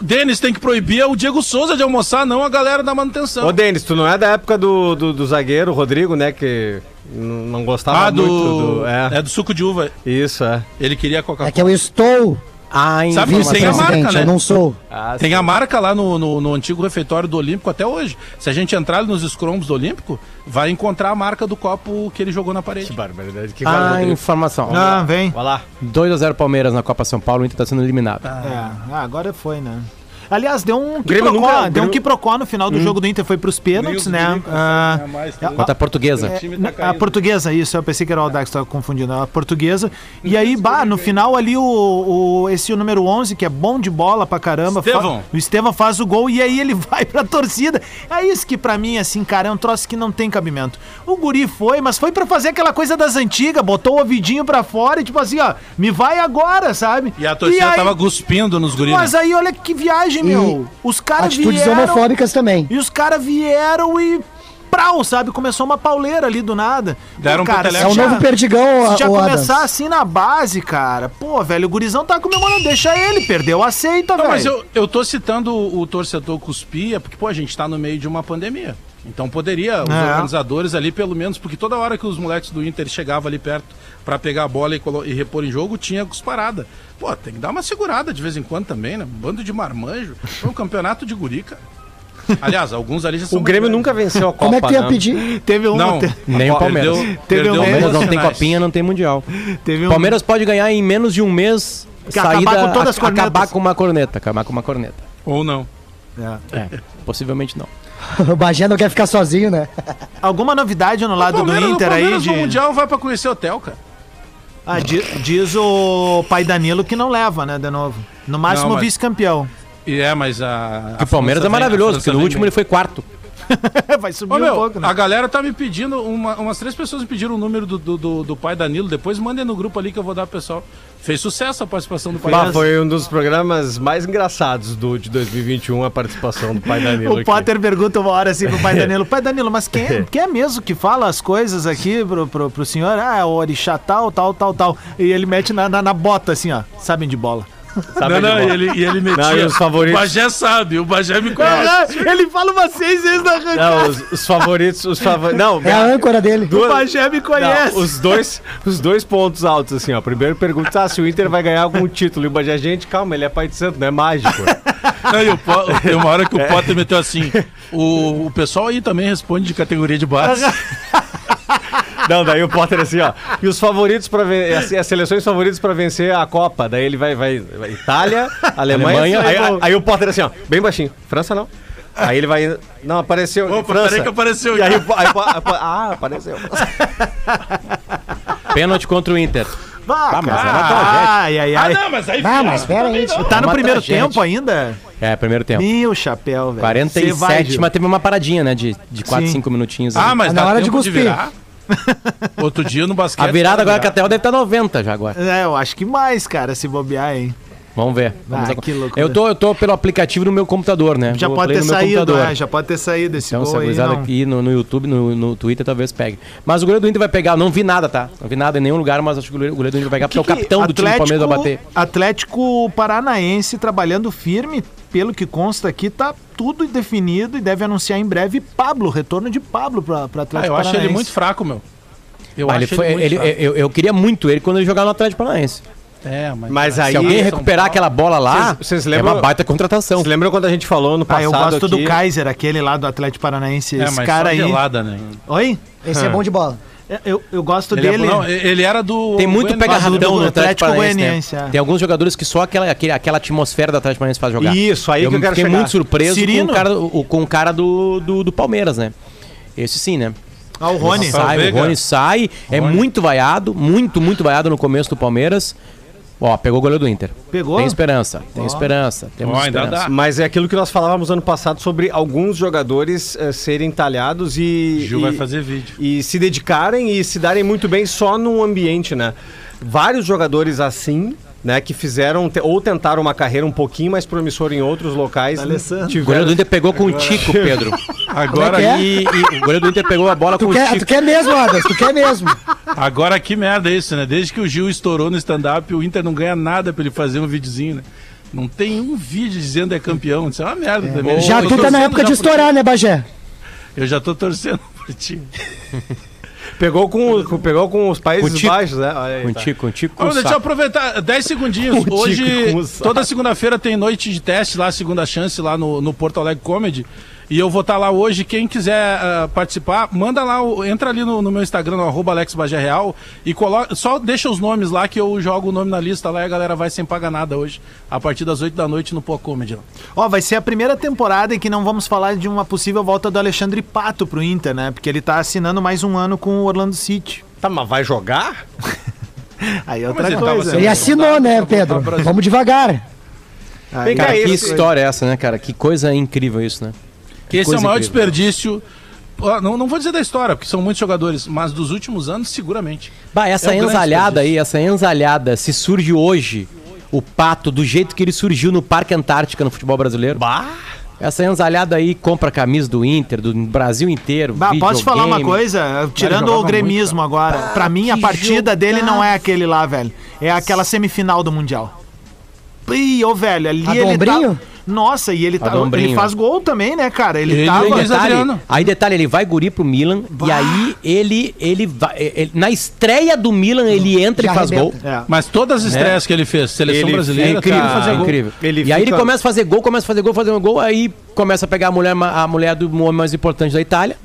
E: Denis tem que proibir é o Diego Souza de almoçar, não a galera da manutenção.
D: Ô, Denis, tu não é da época do, do, do zagueiro Rodrigo, né? Que não gostava
E: ah, do...
D: muito do. É,
E: É do suco de uva.
D: isso, é.
E: Ele queria
G: É
E: Coca-Cola.
G: que eu estou
F: Ah, em
E: Sabe que tem a marca, né?
G: eu não sou.
E: Tem a marca lá no, no, no antigo refeitório do Olímpico até hoje. Se a gente entrar nos scrums do Olímpico, vai encontrar a marca do copo que ele jogou na parede.
D: barbaridade. Que
F: Ah, informação.
B: Ah, vem.
D: Vai lá.
F: 2x0 Palmeiras na Copa São Paulo, o Inter tá sendo eliminado.
B: É, ah, agora foi, né? Aliás, deu um
D: Grêmio
B: quiprocó,
D: nunca-
B: deu um
D: Grêmio-
B: quiprocó no final do jogo do Inter, foi pros pênaltis, né? Ah,
F: Contra a portuguesa.
B: É, a portuguesa, isso, eu pensei que era o Aldax que estava confundindo, a portuguesa. E aí, bah, no final ali, o, o- esse o número 11, que é bom de bola pra caramba. fa-
E: Estevão.
B: o Estevão faz o gol e aí ele *laughs* vai pra torcida. É isso que pra mim, assim, cara, é um troço que não tem cabimento. O guri foi, mas foi pra fazer aquela coisa das antigas, botou o ouvidinho pra fora e tipo assim, ó, me vai agora, sabe?
E: E a torcida
B: aí-
E: tava cuspindo nos guris.
B: Mas aí, olha que viagem, meu. Os caras
G: Atitudes
B: vieram...
G: homofóbicas também.
B: E os caras vieram e. Prau, sabe? Começou uma pauleira ali do nada.
E: Deram
B: Pô,
E: pro
B: cara,
E: Teleco.
G: É o
B: já-
G: novo perdigão,
B: Se já
G: o Adams.
B: começar assim na base, cara, pô, velho, o gurizão tá comemorando, deixa ele, perdeu, aceita,
E: Não,
B: velho.
E: mas eu, eu tô citando o, o torcedor cuspia, porque, pô, a gente tá no meio de uma pandemia. Então poderia, os
B: É.
E: organizadores ali, pelo menos, porque toda hora que os moleques do Inter chegavam ali perto pra pegar a bola e, e repor em jogo, tinha cusparada. Pô, tem que dar uma segurada de vez em quando também, né? Bando de marmanjo. Foi um campeonato de gurica. Aliás, alguns ali já são.
D: O Grêmio nunca venceu a Copa.
G: Como é que ia
D: né?
G: pedir?
B: Teve um.
E: Não,
B: te-
F: Nem o Palmeiras.
E: Perdeu,
B: Teve um
F: Palmeiras não tem copinha, não tem mundial.
B: teve
F: O
B: um.
F: Palmeiras pode ganhar em menos de um mês.
B: Que acabar com todas as cornetas.
F: acabar com uma corneta, acabar com uma corneta.
E: Ou não.
F: É, possivelmente não. *laughs*
G: O Bagé não quer ficar sozinho, né? *laughs*
B: Alguma novidade no lado do Inter
E: o
B: aí?
E: Palmeiras
B: De...
E: no Mundial vai pra conhecer hotel, cara.
B: Ah, di- diz o pai Danilo que não leva, né, de novo. No máximo
E: mas-
B: vice-campeão.
E: E é, mas a. a
F: o Palmeiras é maravilhoso, porque no último
E: bem.
F: ele foi quarto. *laughs*
B: Vai subir
E: Ô,
B: um
E: meu,
B: pouco, né?
E: a galera tá me pedindo, uma- umas três pessoas me pediram o número do, do, do- do pai Danilo. Depois mandem no grupo ali que eu vou dar pro pessoal. Fez sucesso a participação do pai Danilo.
D: foi um dos programas mais engraçados do, de 2021, a participação do pai Danilo. *laughs*
B: O
D: aqui.
B: Potter pergunta uma hora assim pro pai *laughs* Danilo, pai Danilo, mas quem é, quem é mesmo que fala as coisas aqui pro, pro, pro senhor? Ah, é o orixá tal, tal, tal, tal. E ele mete na, na, na bota assim, ó, sabem de bola.
D: Sabe
E: Não, não, e ele, e ele metia.
D: Não, e os favoritos?
E: O Bagé sabe, o Bagé me conhece.
B: Ah, ele fala umas seis vezes na arrancada.
D: Não, os, os favoritos, os favoritos. Não,
G: É a âncora dele.
B: O Bagé me conhece.
D: Não, os dois, os dois pontos altos, assim, ó. Primeiro pergunta ah, se o Inter vai ganhar algum título. E o Bagé, gente, calma, ele é pai de santo, não é mágico.
E: Não, e o Po- tem uma hora que o Potter meteu assim. O, o pessoal aí também responde de categoria de base. *laughs*
D: Não, daí o Potter assim, ó. E os favoritos para as, as seleções favoritas pra vencer a Copa. Daí ele vai, vai, vai Itália, *laughs* Alemanha.
F: Alemanha.
D: aí, aí- aí o Potter assim, ó, bem baixinho. França não. Aí ele vai. Não, apareceu.
E: Opa,
D: França.
E: peraí que apareceu
D: E aí, aí aí Ah, apareceu. *laughs*
F: Pênalti contra o Inter.
B: Vá,
F: Ah, mas era tragédia.
B: Ai, ai,
E: Ah,
B: ai.
E: não, mas aí.
G: Ah, mas pera aí.
B: Tá
F: É
B: no primeiro
F: tragédia.
B: tempo ainda?
F: É, primeiro tempo.
B: Meu chapéu, velho. Cê vai,
F: 47,
B: Gil.
F: mas teve uma paradinha, né? De, de 4,
B: Sim.
F: 5 minutinhos.
E: Ah,
F: ali.
E: mas
G: Tá
E: dá
G: na hora de
E: tempo de
G: cuspir.
E: virar. Outro dia no basquete.
F: a virada agora que a
E: até
F: deve estar 90 já agora.
B: É, eu acho que mais, cara, se bobear, hein.
F: Vamos ver. Vamos
B: Ah, que loucura.
F: eu, tô, eu tô pelo aplicativo no meu computador, né?
B: Já
F: Eu
B: pode
F: play
B: ter saído, né? Já pode ter saído esse
F: Então, se
B: gol
F: a
B: aí, não.
F: aqui no, no YouTube, no, no Twitter, talvez pegue. Mas o goleiro do Inter vai pegar, eu não vi nada, tá? Não vi nada em nenhum lugar, mas acho que o goleiro, o goleiro do Inter vai pegar, porque é o capitão do time do Palmeiras vai bater.
B: Atlético Paranaense trabalhando firme, pelo que consta aqui, tá tudo definido e deve anunciar em breve Pablo, retorno de Pablo pra, pra
E: Ah,
B: Atlético
E: eu acho
B: Paranaense.
E: ele muito fraco, meu. Eu
F: Ah, ele foi,
E: muito
F: ele,
E: fraco.
F: eu, eu queria muito ele quando ele jogava no Atlético Paranaense.
E: É, mas.
D: Mas aí.
F: Se alguém recuperar
E: Paulo.
F: aquela bola lá,
D: Vocês- vocês
F: é
D: lembram-
F: uma baita contratação.
D: Vocês lembram quando a gente falou no
B: Ah,
D: passado
B: eu gosto
D: aqui,
B: do Kaiser, aquele lá do Atlético Paranaense.
E: É,
B: Esse
E: mas
B: cara
E: só
B: aí.
E: gelada, né?
B: Oi?
G: Esse é bom de bola.
B: É, Eu, eu gosto
E: Ele, é-
B: dele.
E: não, ele era do.
F: Tem muito
E: Goiânia.
F: pega
B: Mas o
F: rapidão
B: do
F: no
B: Atlético
F: Atlético Paranaense,
B: Goianiense,
F: né?
B: é.
F: Tem alguns jogadores que só aquela, aquele, aquela atmosfera do Atlético Paranaense faz jogar.
D: Isso, aí
F: eu
D: que eu quero
F: fiquei
D: chegar.
F: muito surpreso com
B: Cirino?
F: o cara, o, com o cara do, do, do Palmeiras, né? Esse sim, né?
B: Ah, o Rony.
F: Sai, o Rony sai, é
E: Rony.
F: muito vaiado, muito, muito vaiado no começo do Palmeiras. Ó, pegou o goleiro do Inter.
B: Pegou?
F: Tem esperança, tem esperança, temos
E: Ó, ainda
F: esperança.
E: dá.
D: Mas é aquilo que nós falávamos ano passado sobre alguns jogadores eh, serem talhados e.
E: Gil
D: e,
E: vai fazer vídeo.
D: E se dedicarem e se darem muito bem só num ambiente, né? Vários jogadores assim né, que fizeram te- ou tentaram uma carreira um pouquinho mais promissora em outros locais.
B: D'Alessandro.
F: O goleiro do Inter pegou com o Tico, Pedro. *laughs*
E: Agora,
G: é que é?
F: E, e o goleiro do Inter pegou a bola com
G: Tu
F: o
G: quer,
F: Tico.
G: tu quer mesmo, Adas? Tu quer mesmo?
E: agora que merda é isso, né? Desde que o Gil estourou no stand-up, o Inter não ganha nada pra ele fazer um videozinho, né? Não tem um vídeo dizendo é campeão. Isso é uma merda também.
G: Já
E: Eu
G: tu tá na época de
E: já
G: estourar, né, Bagé?
E: Eu já tô torcendo por ti. *laughs*
D: Pegou com, com- pegou com os Países
F: Com Tico.
D: Baixos, né? Olha aí,
F: Com o
D: tá.
F: Tico, com o Tico. com
E: deixa eu
F: saco.
E: aproveitar 10 segundinhos.
D: Com o
E: Hoje,
D: Tico, com o saco.
E: toda segunda-feira tem noite de teste lá, segunda chance lá no, no Porto Alegre Comedy. E eu vou estar lá hoje. Quem quiser ah, participar, manda lá, entra ali no, no meu Instagram, no arroba Alex Bagé Real, e coloca, só deixa os nomes lá que eu jogo o nome na lista lá e a galera vai sem pagar nada hoje, a partir das 8 da noite no Pô Comedy. lá.
B: Ó, vai ser a primeira temporada em que não vamos falar de uma possível volta do Alexandre Pato pro Inter, né? Porque ele tá assinando mais um ano com o Orlando City.
D: Tá, mas vai jogar? *laughs*
B: Aí é outra
E: ele
B: coisa.
E: sendo-
G: Ele assinou, né, Pedro?
E: ao Brasil.
G: Vamos devagar.
B: Aí-
F: Cara, que
D: esse-
F: história é essa, né, cara? Que coisa incrível isso, né? Que
E: Esse é o maior
F: incrível.
E: desperdício. Não, não vou dizer da história, porque são muitos jogadores, mas dos últimos anos, seguramente.
F: Bah, essa
E: É um grande
F: enzalhada aí, essa enzalhada, se surge hoje o pato do jeito que ele surgiu no Parque Antártica no futebol brasileiro.
D: Bah!
F: Essa enzalhada aí compra camisa do Inter, do Brasil inteiro.
B: Bah, posso te falar uma coisa? Tirando o gremismo agora, pra mim a partida dele não é aquele lá, velho. É aquela semifinal do Mundial. Ih, ô velho, ali
G: A
B: ele
G: Dombrinho?
B: tá... Nossa, e ele tá... Ele faz gol também, né, cara? Ele,
E: Ele
B: tava...
E: é Luiz
F: Detalhe, aí detalhe, ele vai guri pro Milan e aí ele ele vai ele- na estreia do Milan ele entra
G: Já
F: e faz
G: arrebenta.
F: gol.
B: É.
E: Mas todas as estreias que ele fez, seleção
D: Ele-
F: É
E: brasileira,
F: incrível,
E: cara,
F: é incrível.
D: Ele
F: e aí
D: fica-
F: ele começa a fazer gol, começa a fazer gol, fazendo gol, aí começa a pegar a mulher, a mulher do homem mais importante da Itália.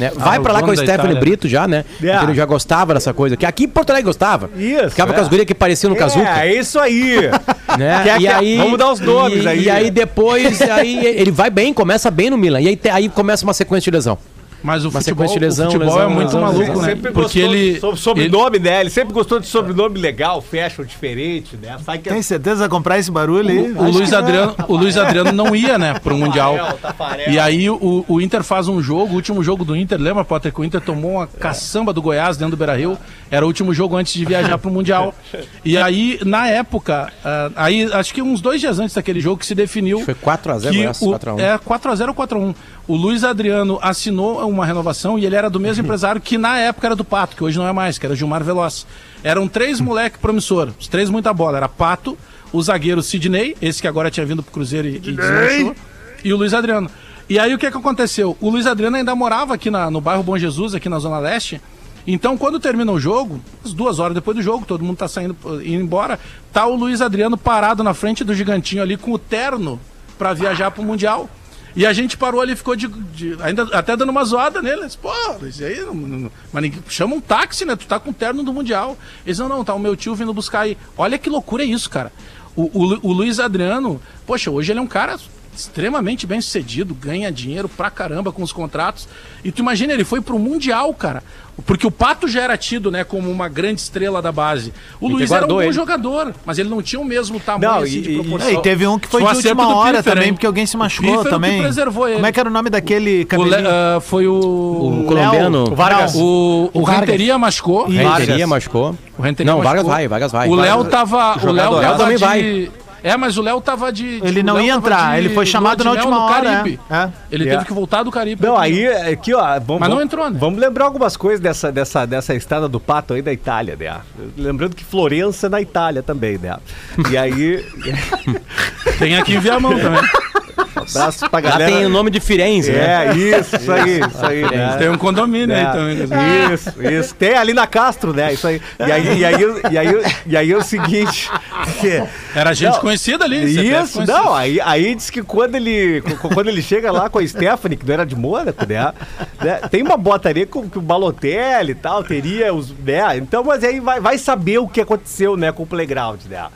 F: Né? Vai
E: o
F: pra lá com o Stephanie
E: Itália.
F: Brito já, né?
D: Yeah.
F: Porque ele já gostava dessa coisa. Que aqui em Porto Alegre gostava.
D: Isso,
F: Ficava
D: é.
F: com as gurias que pareciam no Kazuca.
D: É, é isso aí. *laughs*
F: né?
D: Quer
F: e
D: que-
F: aí,
D: vamos dar os nomes
F: e,
D: aí.
F: E aí depois, aí ele vai bem, começa bem no Milan. E aí, te- aí começa uma sequência de lesão.
E: Mas o
F: Uma
E: futebol,
F: de lesão,
E: o futebol
F: lesão,
E: é muito
F: lesão,
E: maluco, né?
D: Sempre
E: Porque ele,
D: de so- sobrenome, né? Ele sempre gostou de sobrenome legal, fashion diferente, né? Sai que
B: Tem certeza que vai comprar esse barulho aí?
E: ele- o Luiz Adriano, o Luiz Adriano não ia, né, pro mundial.
D: Tafarel.
E: E aí o, o Inter faz um jogo, o último jogo do Inter, lembra, Potter, que o Inter tomou uma caçamba do Goiás dentro do Beira-Rio, era o último jogo antes de viajar pro Mundial. E aí, na época, ah, aí acho que uns dois dias antes daquele jogo que se definiu
F: Foi 4x0
E: que
F: Goiás,
E: o,
F: 4x1.
E: é 4x0 ou 4x1. O Luiz Adriano assinou uma renovação e ele era do mesmo *laughs* empresário que na época era do Pato, que hoje não é mais, que era Gilmar Veloz. Eram três *laughs* moleque promissor, os três muita bola. Era Pato, o zagueiro Sidney, esse que agora tinha vindo pro Cruzeiro e, e desmanchou, e o Luiz Adriano. E aí o que, que aconteceu? O Luiz Adriano ainda morava aqui na- no bairro Bom Jesus, aqui na Zona Leste. Então, quando termina o jogo, as duas horas depois do jogo, todo mundo tá saindo, indo embora, tá o Luiz Adriano parado na frente do gigantinho ali com o terno pra viajar pro Mundial. E a gente parou ali e ficou de, de- ainda até dando uma zoada nele. Pô, isso aí, não, não- mas ninguém, chama um táxi, né? Tu tá com o terno do Mundial. Eles não, não, tá o meu tio vindo buscar aí. Olha que loucura é isso, cara. O, o, o Luiz Adriano, poxa, hoje ele é um cara extremamente bem sucedido, ganha dinheiro pra caramba com os contratos. E tu imagina, ele foi pro Mundial, cara. Porque o Pato já era tido, né, como uma grande estrela da base. O Luiz era um bom
F: ele.
E: jogador, mas ele não tinha o mesmo tamanho
D: Não,
E: assim,
D: e-
E: de proporção.
B: E teve um que foi
E: Foi
B: de última hora
E: Piffer,
B: também,
E: hein?
B: porque alguém se
E: O
B: machucou
E: o que
B: também.
E: preservou ele.
B: Como é que era o nome daquele
E: O Le-
B: cabelinho?
E: ah, foi o.
F: O colombiano.
B: Léo.
D: Vargas.
E: O, o,
G: O Vargas.
E: Renteria machucou.
F: Renteria machucou.
E: O Renteria
F: Não, Vargas
E: machucou.
F: vai, Vargas vai.
E: O Léo
F: Vargas-
E: tava. O Léo,
F: também
E: de-
F: vai.
E: É, mas o Léo tava de. de-
B: Ele
E: o
B: não ia entrar,
E: de
B: ele foi chamado na última hora,
E: Caribe.
B: é. É.
E: Ele
D: Yeah.
E: teve que voltar do Caribe.
D: Não, aí, aqui, ó. Vamos,
E: Mas não entrou, né?
D: Vamos lembrar algumas coisas dessa, dessa, dessa estrada do pato aí da Itália, né? Lembrando que Florença é na Itália também, né? E aí. *laughs*
E: Tem aqui em Viamão também.
D: Abraço pra
F: Lá
D: galera.
F: tem o nome de Firenze, né?
D: É, isso, isso aí, isso aí. né?
E: Tem um condomínio
D: É,
E: aí também.
D: Isso, isso. Tem ali na Castro, né? Isso aí. E aí, e aí, e aí, e aí é o seguinte. que-
E: Era gente
D: Não,
E: conhecida ali.
D: Isso,
E: conhecido.
D: não, aí, aí diz que quando ele, quando ele chega lá com a Stephanie, que não era de Mônaco, né? né, tem uma botaria com que o Balotelli e tal, teria os. Né, então, mas aí vai, vai saber o que aconteceu, né, com o Playground, né?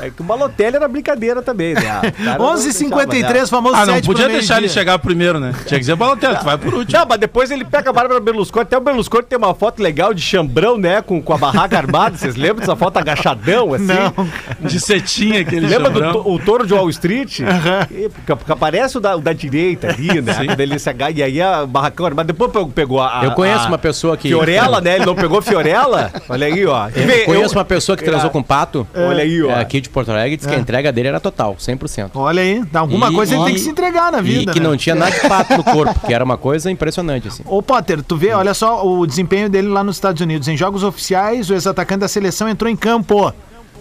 D: É que o Balotelli era brincadeira também, né? O cara não deixava,
B: 11h53, Aqueles famosos
E: Ah, não
B: sete
E: podia deixar ele
B: meio-dia.
E: chegar primeiro, né? Tinha que dizer, Balotelli, tu vai por último.
D: Não, mas depois ele pega a Bárbara Berlusconi. Até o Berlusconi tem uma foto legal de chambrão, né? Com, com a barraca armada. Vocês lembram dessa foto agachadão, assim?
B: Não.
E: De cetinha aquele
D: Lembra do to- o touro de Wall Street? E, porque, porque aparece o da, o da direita ali, né? Quando ele se agarra, e aí a barracão armado. Depois pegou- pegou a. a-
F: Eu conheço
D: a
F: uma pessoa que.
D: Fiorella, né? Ele não pegou Fiorella? Olha aí, ó.
F: Eu conheço uma pessoa que transou
D: É.
F: com pato.
D: Olha aí, ó.
F: é, aqui de Porto Alegre, diz que a entrega dele era total, 100%.
B: Olha aí, dá alguma
F: E-
B: coisa ele tem que se entregar na vida,
F: e que
B: né?
F: não tinha nada de pato no corpo, que era uma coisa impressionante, assim.
B: Ô Potter, tu vê, olha só o desempenho dele lá nos Estados Unidos. Em jogos oficiais, o ex-atacante da seleção entrou em campo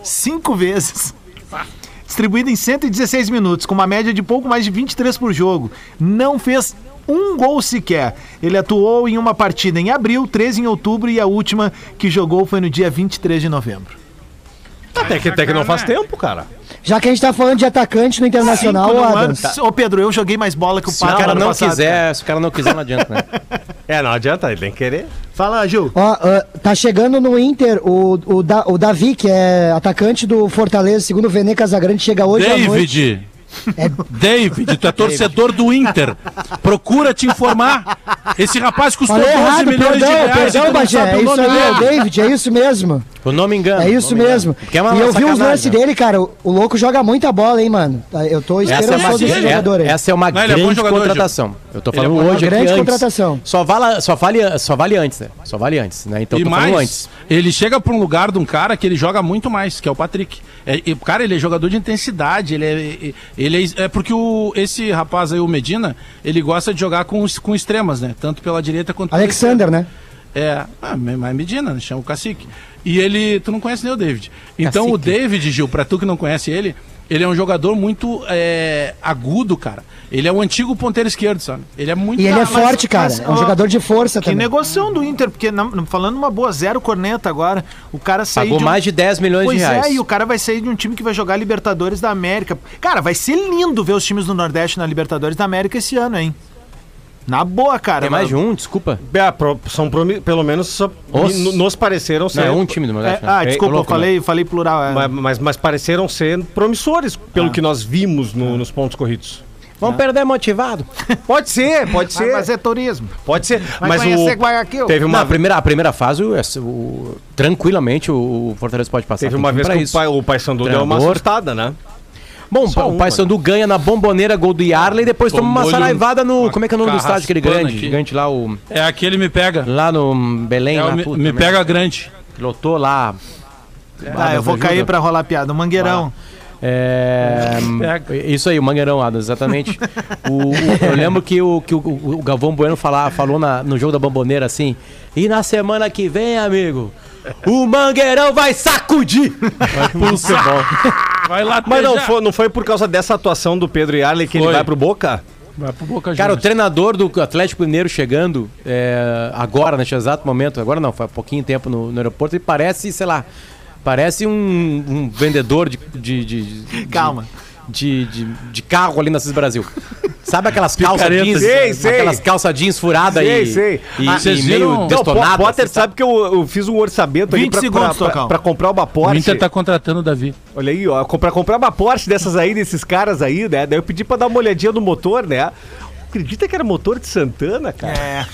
B: cinco vezes. Distribuído em 116 minutos, com uma média de pouco mais de 23 por jogo. Não fez um gol sequer. Ele atuou em uma partida em abril, 13 em outubro e a última que jogou foi no dia 23 de novembro.
D: Até que, até que não faz tempo, cara.
G: Já que a gente tá falando de atacante no Internacional,
B: Cinco no ano.
G: Adams.
B: Ô Pedro, eu joguei mais bola que o
F: Se o cara não
B: passado,
F: quiser, se o cara não quiser, não adianta, né? *laughs*
D: É, não adianta, ele tem que querer.
B: Fala, Gil.
G: Ó, ah, tá chegando no Inter o, o, Da- o Davi, que é atacante do Fortaleza, segundo o Vene Casagrande, chega hoje à noite.
E: David. David, tu é torcedor do Inter. Procura te informar. Esse rapaz custou
G: Falei
E: 12
G: errado,
E: milhões de
G: perdão,
E: reais. e tu
G: perdão, Bagé. É isso aí, é o. David, é isso mesmo.
F: O nome engana.
G: É isso mesmo.
F: é
G: e eu vi os lances
F: né?
G: dele, cara. O, o louco joga muita bola, hein, mano. Eu tô
F: Essa é,
G: esperando
F: uma,
G: desse jogador aí.
F: essa é uma
E: Não, é
F: grande
E: Gil.
F: contratação. Eu tô
E: é
F: falando
E: bom
F: hoje aqui
G: grande
F: antes.
G: contratação.
F: Só, vala, só, vale, só vale antes, né? Só vale antes, né? Então
E: E
F: tô
E: mais,
F: antes.
E: ele chega pra um lugar de um cara que ele joga muito mais, que é o Patrick. É, e o cara, ele é jogador de intensidade, ele é, ele é, é porque o, esse rapaz aí, o Medina, ele gosta de jogar com, com extremas, né? Tanto pela direita quanto pela
G: Alexander, né?
E: É, ah, mas Medina, né? chama o cacique. E ele, tu não conhece nem o David. Então o
F: Cacique.
E: David, Gil, pra tu que não conhece ele, ele é um jogador muito é, agudo, cara. Ele é o antigo ponteiro esquerdo, sabe? Ele é muito...
G: E ele é
B: mas-
G: forte, cara.
B: mas,
G: é um
B: ó,
G: jogador de força
B: Que
G: também.
B: negociação do Inter, porque não- falando uma boa zero corneta agora, o cara saiu
F: Pagou
B: de um-
F: mais de 10 milhões
B: Pois
F: de reais.
B: é, e o cara vai sair de um time que vai jogar Libertadores da América. Cara, vai ser lindo ver os times do Nordeste na Libertadores da América esse ano, hein? Na boa, cara.
F: Tem mais de um, desculpa.
D: É, pro- são promi- pelo menos só-
F: Os-
D: n- nos pareceram
F: Não,
D: ser.
F: é um time do
B: É,
F: Nordeste. né?
B: ah,
F: É,
B: desculpa, eu
F: louco, né?
B: falei, falei plural. é.
D: Mas, mas, mas pareceram ser promissores, pelo que nós vimos no- nos pontos corridos.
F: Vamos perder motivado.
D: Pode ser, pode ser.
B: fazer turismo.
D: Pode ser. Mas
B: conhecer
D: o,
B: Guayaquil.
D: teve
F: Não,
D: uma,
F: primeira, a primeira fase, o, o- tranquilamente, o, Fortaleza pode passar.
D: teve
F: Tem
D: uma
F: time
D: vez
F: pra
D: que o,
F: isso.
D: pai, o Paysandu deu uma
F: Treinador.
D: assustada, né?
F: Bom,
D: Só
F: o
D: uma,
F: Paysandu ganha na bomboneira, gol do Yarley, e depois toma uma
E: um-
F: saraivada no.
E: uma
F: Como é que é o nome do estádio aquele grande?
E: aqui.
F: Gigante lá, o.
E: É aquele me pega.
F: Lá no Belém,
E: É,
F: lá,
E: o me,
F: puta,
E: me
F: merda.
E: pega grande.
F: Lotou lá.
B: Ah, eu vou
F: ajuda.
B: cair pra rolar piada. O Mangueirão.
F: É, isso aí, o Mangueirão, Adams, exatamente. *laughs* O- o- eu lembro que o, que o, o Galvão Bueno falar, falou na- no jogo da Bomboneira assim: e na semana que vem, amigo, o Mangueirão vai sacudir! Muito *laughs* bom.
E: Vai lá
D: Mas não foi, não foi por causa dessa atuação do Pedro Yarley que ele
E: Foi.
D: vai pro Boca?
E: Vai pro Boca
F: Cara, o treinador do Atlético Mineiro chegando é, agora, neste exato momento, agora não, faz pouquinho tempo no, no aeroporto, e parece, sei lá, parece um, um vendedor de, de, de- de-
B: Calma.
F: De, de, de carro ali na Cis Brasil. Sabe aquelas calças jeans?
D: Sei, sei.
F: Aquelas calças jeans furadas
D: Sei,
F: e,
D: sei.
F: e,
E: Ah,
F: e
E: vocês
F: meio destonadas.
D: Po- Potter
F: assim,
D: sabe que eu, eu fiz um orçamento ali
B: 20
D: pra,
B: segundos,
D: pra, pra, pra comprar uma
E: O
D: Porsche.
E: Inter tá contratando o Davi.
D: Olha aí, ó, pra comprar uma Porsche dessas aí, desses caras aí, né? Daí eu pedi pra dar uma olhadinha no motor, né? Acredita que era motor de Santana, cara?
B: É.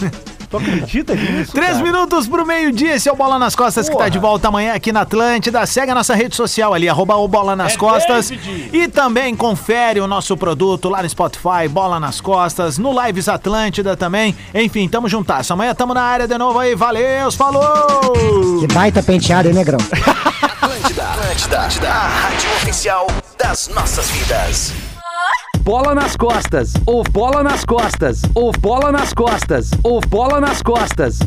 B: *laughs*
D: Tu acredita nisso?
B: Três
D: cara?
B: minutos pro meio-dia, esse é o Bola nas Costas que tá
D: Porra.
B: de volta amanhã aqui na Atlântida. Segue a nossa rede social ali, arroba o Bola nas Costas. E também confere o nosso produto lá no Spotify, Bola nas Costas, no Lives Atlântida também. Enfim, tamo juntasso. Amanhã tamo na área de novo aí. Valeu, falou!
G: Que baita penteado, hein, negrão? *laughs*
A: Atlântida, Atlântida, Atlântida, a rádio oficial das nossas vidas.
H: Bola nas costas, ou bola nas costas, ou bola nas costas, ou bola nas costas.